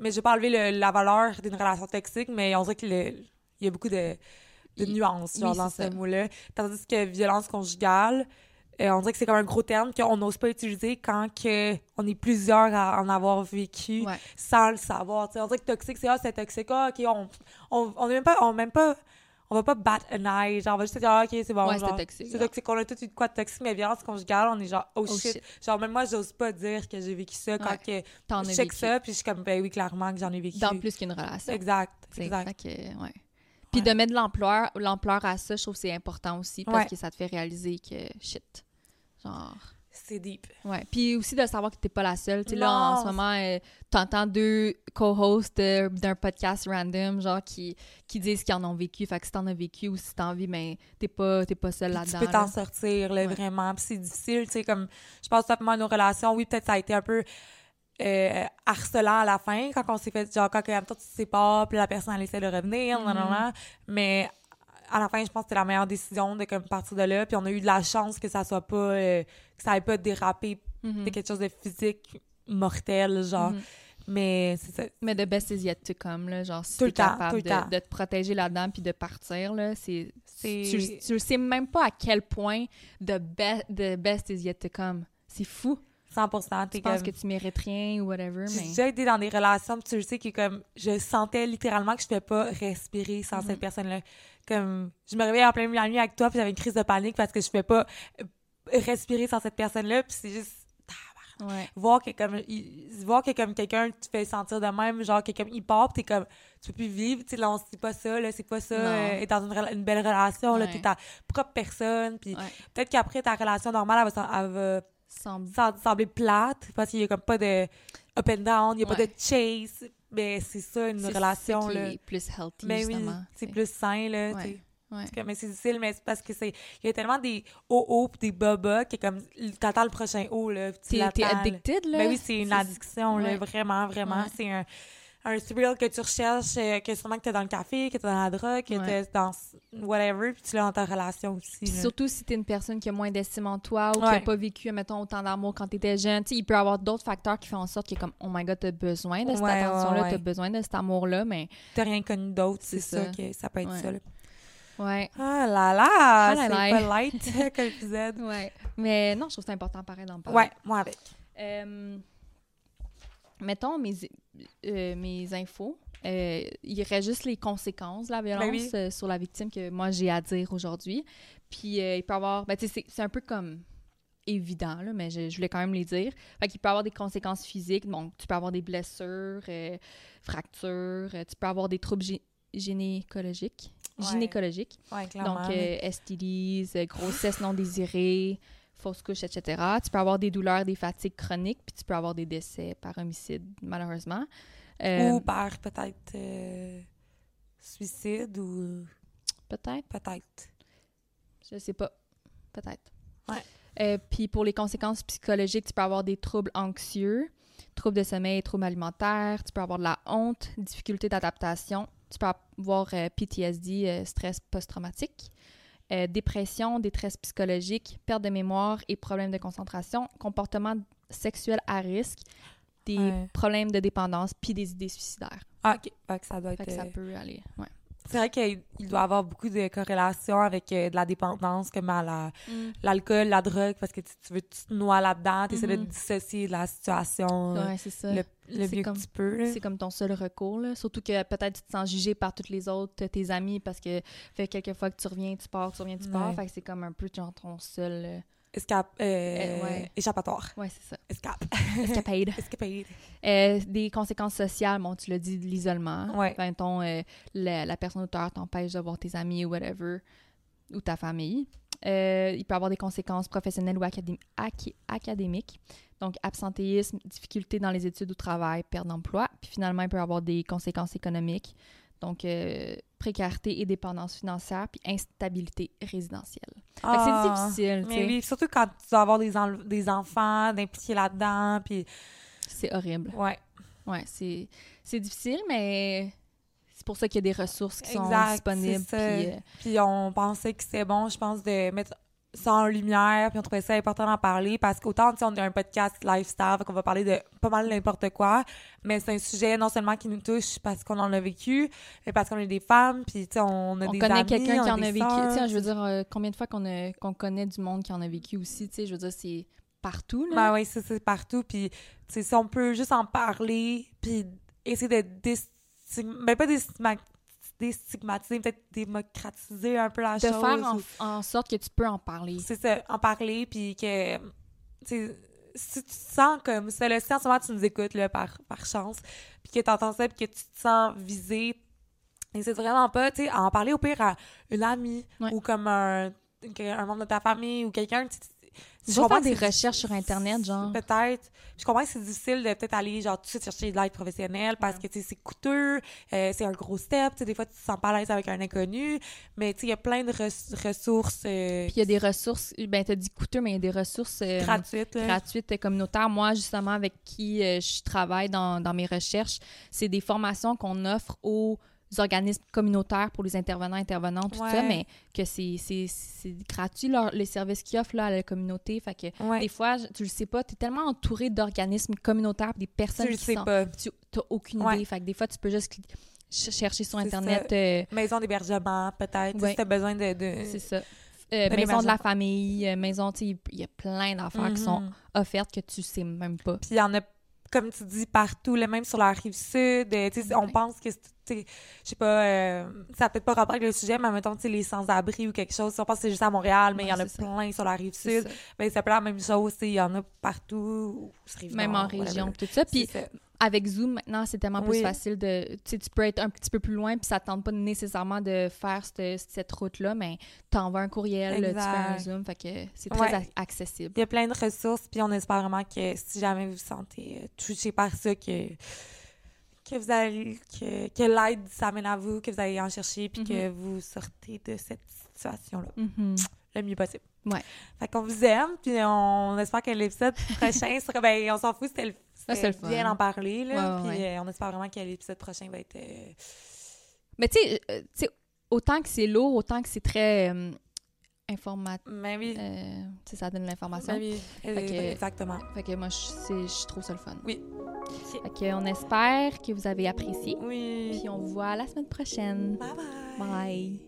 Speaker 1: Mais je vais pas enlever le- la valeur d'une relation toxique, mais on dirait qu'il y a beaucoup de, de nuances, genre,
Speaker 2: oui,
Speaker 1: dans ce mot-là. Tandis que violence conjugale, euh, on dirait que c'est comme un gros terme qu'on n'ose pas utiliser quand que on est plusieurs à en avoir vécu
Speaker 2: Ouais.
Speaker 1: sans le savoir. on dirait que toxique, c'est ah, c'est toxique, ah, ok, on, on, on est même pas, on même pas, on va pas battre un eye, genre, on va juste dire, ah, ok, c'est bon,
Speaker 2: Ouais,
Speaker 1: genre,
Speaker 2: c'était toxique,
Speaker 1: c'est toxique, on a tout eu de quoi de toxique, mais violence conjugale, on est genre, oh,
Speaker 2: Oh,
Speaker 1: shit.
Speaker 2: shit.
Speaker 1: Genre, même moi, j'ose pas dire que j'ai vécu ça quand
Speaker 2: Ouais.
Speaker 1: que
Speaker 2: T'en
Speaker 1: je check
Speaker 2: vécu.
Speaker 1: ça, puis je suis comme, ben oui, clairement que j'en ai vécu.
Speaker 2: Dans plus qu'une relation.
Speaker 1: Exact, exact.
Speaker 2: fait que, ouais. Puis de mettre de l'ampleur, l'ampleur à ça, je trouve que c'est important aussi parce que ça te fait réaliser que shit. Genre.
Speaker 1: C'est deep.
Speaker 2: Ouais. Puis aussi de savoir que t'es pas la seule. Tu là, en
Speaker 1: Non.
Speaker 2: ce moment, euh, t'entends deux co-hosts euh, d'un podcast random, genre, qui, qui disent qu'ils en ont vécu. Fait que si t'en as vécu ou si t'as envie, ben, t'es pas, t'es pas seule là-dedans.
Speaker 1: tu peux t'en
Speaker 2: là.
Speaker 1: sortir, là,
Speaker 2: Ouais.
Speaker 1: vraiment. Puis c'est difficile, tu sais, comme, je pense simplement à nos relations. Oui, peut-être ça a été un peu euh, harcelant à la fin, quand on s'est fait, genre, quand temps, tu te sépares, puis la personne, elle essaie de revenir, nan,
Speaker 2: Mhm.
Speaker 1: nan. Mais à la fin, je pense que c'était la meilleure décision de comme, partir de là. Puis on a eu de la chance que ça soit pas, euh, que ça ait pas dérapé
Speaker 2: Mhm.
Speaker 1: de quelque chose de physique mortel, genre.
Speaker 2: Mhm.
Speaker 1: Mais c'est ça.
Speaker 2: Mais the best is yet to come, là. Genre, si
Speaker 1: Tout
Speaker 2: t'es
Speaker 1: le temps,
Speaker 2: capable
Speaker 1: tout le
Speaker 2: de,
Speaker 1: temps.
Speaker 2: de te protéger là-dedans puis de partir, là, c'est...
Speaker 1: C'est-
Speaker 2: Tu, tu sais même pas à quel point the, be- the best is yet to come. C'est fou.
Speaker 1: 100%.
Speaker 2: Tu
Speaker 1: T'es
Speaker 2: penses
Speaker 1: comme...
Speaker 2: que tu mérites rien ou whatever,
Speaker 1: J'ai
Speaker 2: mais...
Speaker 1: déjà été dans des relations, tu le sais, que comme, je sentais littéralement que je pouvais pas respirer sans cette personne-là. Comme, je me réveillais en plein milieu de la nuit avec toi, puis j'avais une crise de panique parce que je pouvais pas euh, respirer sans cette personne-là, puis c'est juste
Speaker 2: Ouais.
Speaker 1: voir que comme il- voir que comme quelqu'un te fait sentir de même genre que comme il part t'es comme tu peux plus vivre tu sais là on- c'est pas ça là c'est pas ça euh, être dans une, une belle relation là
Speaker 2: Ouais.
Speaker 1: t'es ta propre personne puis
Speaker 2: Ouais.
Speaker 1: peut-être qu'après ta relation normale elle va, elle va
Speaker 2: Semble...
Speaker 1: sem- sembler plate parce qu'il y a comme pas de up and down il y a pas de chase mais c'est ça une relation là
Speaker 2: est plus healthy,
Speaker 1: mais oui
Speaker 2: justement.
Speaker 1: c'est plus sain là
Speaker 2: Ouais. Ouais.
Speaker 1: Mais c'est difficile, mais c'est parce que c'est. Il y a tellement des hauts hauts pis des bas bas que comme t'attends le prochain haut, là.
Speaker 2: T'es addicted, là?
Speaker 1: Ben oui, c'est une addiction, là, vraiment, vraiment. C'est un, un thrill que tu recherches, euh, que sûrement que t'es dans le café, que t'es dans la drogue, que
Speaker 2: Ouais.
Speaker 1: t'es dans whatever, puis tu l'as dans ta relation aussi. Là.
Speaker 2: surtout si t'es une personne qui a moins d'estime en toi ou qui a pas vécu, mettons, autant d'amour quand t'étais jeune, tu sais, il peut y avoir d'autres facteurs qui font en sorte que, comme, oh my god, t'as besoin de cette
Speaker 1: Ouais,
Speaker 2: attention-là, t'as besoin de cet amour-là, mais
Speaker 1: T'as rien connu d'autre, c'est ça.
Speaker 2: ça.
Speaker 1: que ça peut être ça, là.
Speaker 2: ouais.
Speaker 1: Ah là là,
Speaker 2: Ah
Speaker 1: c'est pas light [LAUGHS] comme épisode.
Speaker 2: Ouais. Mais non, je trouve ça important, pareil, d'en parler.
Speaker 1: Ouais, moi avec.
Speaker 2: Euh, mettons mes, euh, mes infos. Euh, il reste juste les conséquences de la violence
Speaker 1: Ben oui.
Speaker 2: euh, sur la victime que moi j'ai à dire aujourd'hui. Puis euh, il peut avoir. Ben, c'est- c'est un peu comme évident, là, mais je, je voulais quand même les dire. Fait qu'il peut avoir des conséquences physiques. Donc, tu peux avoir des blessures, fractures, tu peux avoir des troubles gé- gynécologiques.
Speaker 1: Ouais.
Speaker 2: Gynécologiques.
Speaker 1: Ouais.
Speaker 2: Donc, euh, STDs, grossesse non désirée, fausse couche, etc. Tu peux avoir des douleurs, des fatigues chroniques, puis tu peux avoir des décès par homicide, malheureusement. Euh,
Speaker 1: Ou par peut-être euh, suicide ou
Speaker 2: Peut-être,
Speaker 1: peut-être.
Speaker 2: je sais pas. Peut-être.
Speaker 1: Ouais.
Speaker 2: Euh, puis pour les conséquences psychologiques, tu peux avoir des troubles anxieux, troubles de sommeil, troubles alimentaires, tu peux avoir de la honte, difficultés d'adaptation, tu peux avoir PTSD, stress post-traumatique, euh, dépression, détresse psychologique, perte de mémoire et problèmes de concentration, comportement sexuel à risque, des
Speaker 1: Ouais.
Speaker 2: problèmes de dépendance, puis des idées suicidaires.
Speaker 1: Ah, ok. Fait que ça doit être.
Speaker 2: Fait que ça
Speaker 1: euh,
Speaker 2: peut aller. Ouais.
Speaker 1: C'est vrai qu'il il doit y avoir beaucoup de corrélations avec euh, de la dépendance, comme à la- l'alcool, la drogue, parce que tu, tu veux, tu te noies là-dedans, tu essaies de te dissocier de la situation euh,
Speaker 2: Ouais, c'est ça.
Speaker 1: le, le
Speaker 2: C'est
Speaker 1: mieux
Speaker 2: comme-
Speaker 1: que tu peux. là.
Speaker 2: C'est comme ton seul recours, là. Surtout que peut-être tu te sens jugé par toutes les autres, tes amis, parce que fait quelques fois que tu reviens, tu pars, tu reviens, tu pars.
Speaker 1: Ouais.
Speaker 2: Fait que c'est comme un peu genre ton seul.
Speaker 1: Escape, euh,
Speaker 2: Euh, ouais.
Speaker 1: Échappatoire.
Speaker 2: Ouais, c'est ça.
Speaker 1: Escape.
Speaker 2: Escapade. [LAUGHS]
Speaker 1: Escapade.
Speaker 2: Euh, des conséquences sociales, bon, tu l'as dit, de l'isolement.
Speaker 1: Ouais.
Speaker 2: Ton, euh, la, la personne auteur t'empêche de voir tes amis ou whatever, ou ta famille. Euh, il peut avoir des conséquences professionnelles ou acadé- ac- académiques. Donc, absentéisme, difficultés dans les études ou travail, perte d'emploi. Puis finalement, il peut avoir des conséquences économiques. Donc, précarité et dépendance financière, puis instabilité résidentielle. Que
Speaker 1: Ah,
Speaker 2: c'est difficile, tu
Speaker 1: Mais oui, surtout quand tu dois avoir des, en- des enfants, d'impliquer là-dedans, puis
Speaker 2: C'est horrible.
Speaker 1: ouais.
Speaker 2: Ouais, c'est c'est difficile, mais c'est pour ça qu'il y a des ressources qui sont
Speaker 1: Exact,
Speaker 2: disponibles.
Speaker 1: c'est
Speaker 2: puis, euh,
Speaker 1: Puis on pensait que c'était bon, je pense, de mettre ça en lumière, puis on trouvait ça important d'en parler, parce qu'autant, tu sais, on est un podcast lifestyle, qu'on va parler de pas mal n'importe quoi, mais c'est un sujet non seulement qui nous touche parce qu'on en a vécu, mais parce qu'on est des femmes, puis tu sais, on a
Speaker 2: on
Speaker 1: des
Speaker 2: connaît quelqu'un qui en
Speaker 1: des
Speaker 2: a vécu. Tu je veux dire, euh, combien de fois qu'on a- qu'on connaît du monde qui en a vécu aussi, tu sais, je veux dire, c'est partout, là.
Speaker 1: Ben oui, c'est partout. Puis, tu sais, si on peut juste en parler, puis essayer de déstigmatiser, ben pas déstigma- déstigmatiser, peut-être démocratiser un peu la
Speaker 2: de
Speaker 1: chose.
Speaker 2: faire en, sorte que tu peux en parler.
Speaker 1: C'est ça, en parler, puis que, si tu te sens comme ça, là, si en ce moment tu nous écoutes, là, par, par chance, puis que tu entends ça, puis que tu te sens visé, n'hésite vraiment pas, tu sais, en parler au pire à une amie,
Speaker 2: Ouais.
Speaker 1: ou comme un, un membre de ta famille, ou quelqu'un, je comprends
Speaker 2: faire des recherches sur Internet, genre.
Speaker 1: Peut-être. Je comprends que c'est difficile de peut-être aller, genre, tout de suite chercher de l'aide professionnelle parce que, tu sais, c'est coûteux, euh, c'est un gros step, tu sais, des fois, tu te sens pas à l'aise avec un inconnu, mais, tu sais, il y a plein de res- ressources euh,
Speaker 2: Puis il y a des ressources, ben t'as dit coûteux, mais il y a des ressources euh,
Speaker 1: gratuites,
Speaker 2: gratuites euh, communautaires. Moi, justement, avec qui je travaille dans, dans mes recherches, c'est des formations qu'on offre aux organismes communautaires pour les intervenants, intervenantes, tout
Speaker 1: Ouais.
Speaker 2: ça, mais que c'est gratuit, leur- les services qu'ils offrent là, à la communauté. Fait que
Speaker 1: Ouais.
Speaker 2: des fois, tu le sais pas, tu es tellement entouré d'organismes communautaires, des personnes
Speaker 1: tu le
Speaker 2: qui
Speaker 1: sais
Speaker 2: sont...
Speaker 1: pas.
Speaker 2: Tu n'as aucune
Speaker 1: Ouais.
Speaker 2: idée. Fait que des fois, tu peux juste ch- chercher sur Internet... euh,
Speaker 1: Maison d'hébergement, peut-être, tu si t'as besoin de... de-
Speaker 2: c'est ça. Euh, maison de la famille, euh, maison, tu sais, il y a plein d'affaires qui sont
Speaker 1: Mhm.
Speaker 2: offertes que tu sais même pas.
Speaker 1: Puis il y en a, comme tu dis, partout, là, même sur la rive sud. tu sais, on pense que, c'est- tu je sais pas, euh, ça n'a peut-être pas rapport avec le sujet, mais mettons, tu sais, les sans-abri ou quelque chose, on pense que c'est juste à Montréal, mais il y en a
Speaker 2: ça.
Speaker 1: plein sur la rive sud.
Speaker 2: ça.
Speaker 1: Ben, c'est peu la même chose, tu il y en a partout. rive
Speaker 2: Même
Speaker 1: nord,
Speaker 2: en région, tout ça. Puis avec Zoom, maintenant, c'est tellement plus facile de. Tu tu peux être un petit peu plus loin, puis ça ne tente pas nécessairement de faire cette, cette route-là, mais t'envoies un courriel, tu fais un. Zoom, fait que c'est très
Speaker 1: Ouais.
Speaker 2: accessible.
Speaker 1: Il y a plein de ressources, puis on espère vraiment que si jamais vous vous sentez touché par ça, que, que vous allez, que, que l'aide s'amène à vous, que vous allez en chercher, puis
Speaker 2: Mhm.
Speaker 1: que vous sortez de cette situation-là
Speaker 2: Mhm.
Speaker 1: le mieux possible.
Speaker 2: Ouais.
Speaker 1: Fait qu'on vous aime, puis on espère que l'épisode prochain [LAUGHS] sera, ben, on s'en fout, c'était le,
Speaker 2: Ah, c'est le
Speaker 1: bien d'en parler, là,
Speaker 2: Ouais, ouais,
Speaker 1: puis euh, on espère vraiment que l'épisode prochain va être... euh,
Speaker 2: Mais tu sais, euh, tu sais, autant que c'est lourd, autant que c'est très euh, informatif.
Speaker 1: mais oui,
Speaker 2: Euh, ça donne l'information.
Speaker 1: mais oui, euh,
Speaker 2: Fait que-
Speaker 1: exactement.
Speaker 2: Fait que moi, je trouve ça le fun.
Speaker 1: Oui.
Speaker 2: Fait que on espère que vous avez apprécié.
Speaker 1: Oui.
Speaker 2: Puis on vous voit la semaine prochaine.
Speaker 1: Bye bye.
Speaker 2: Bye.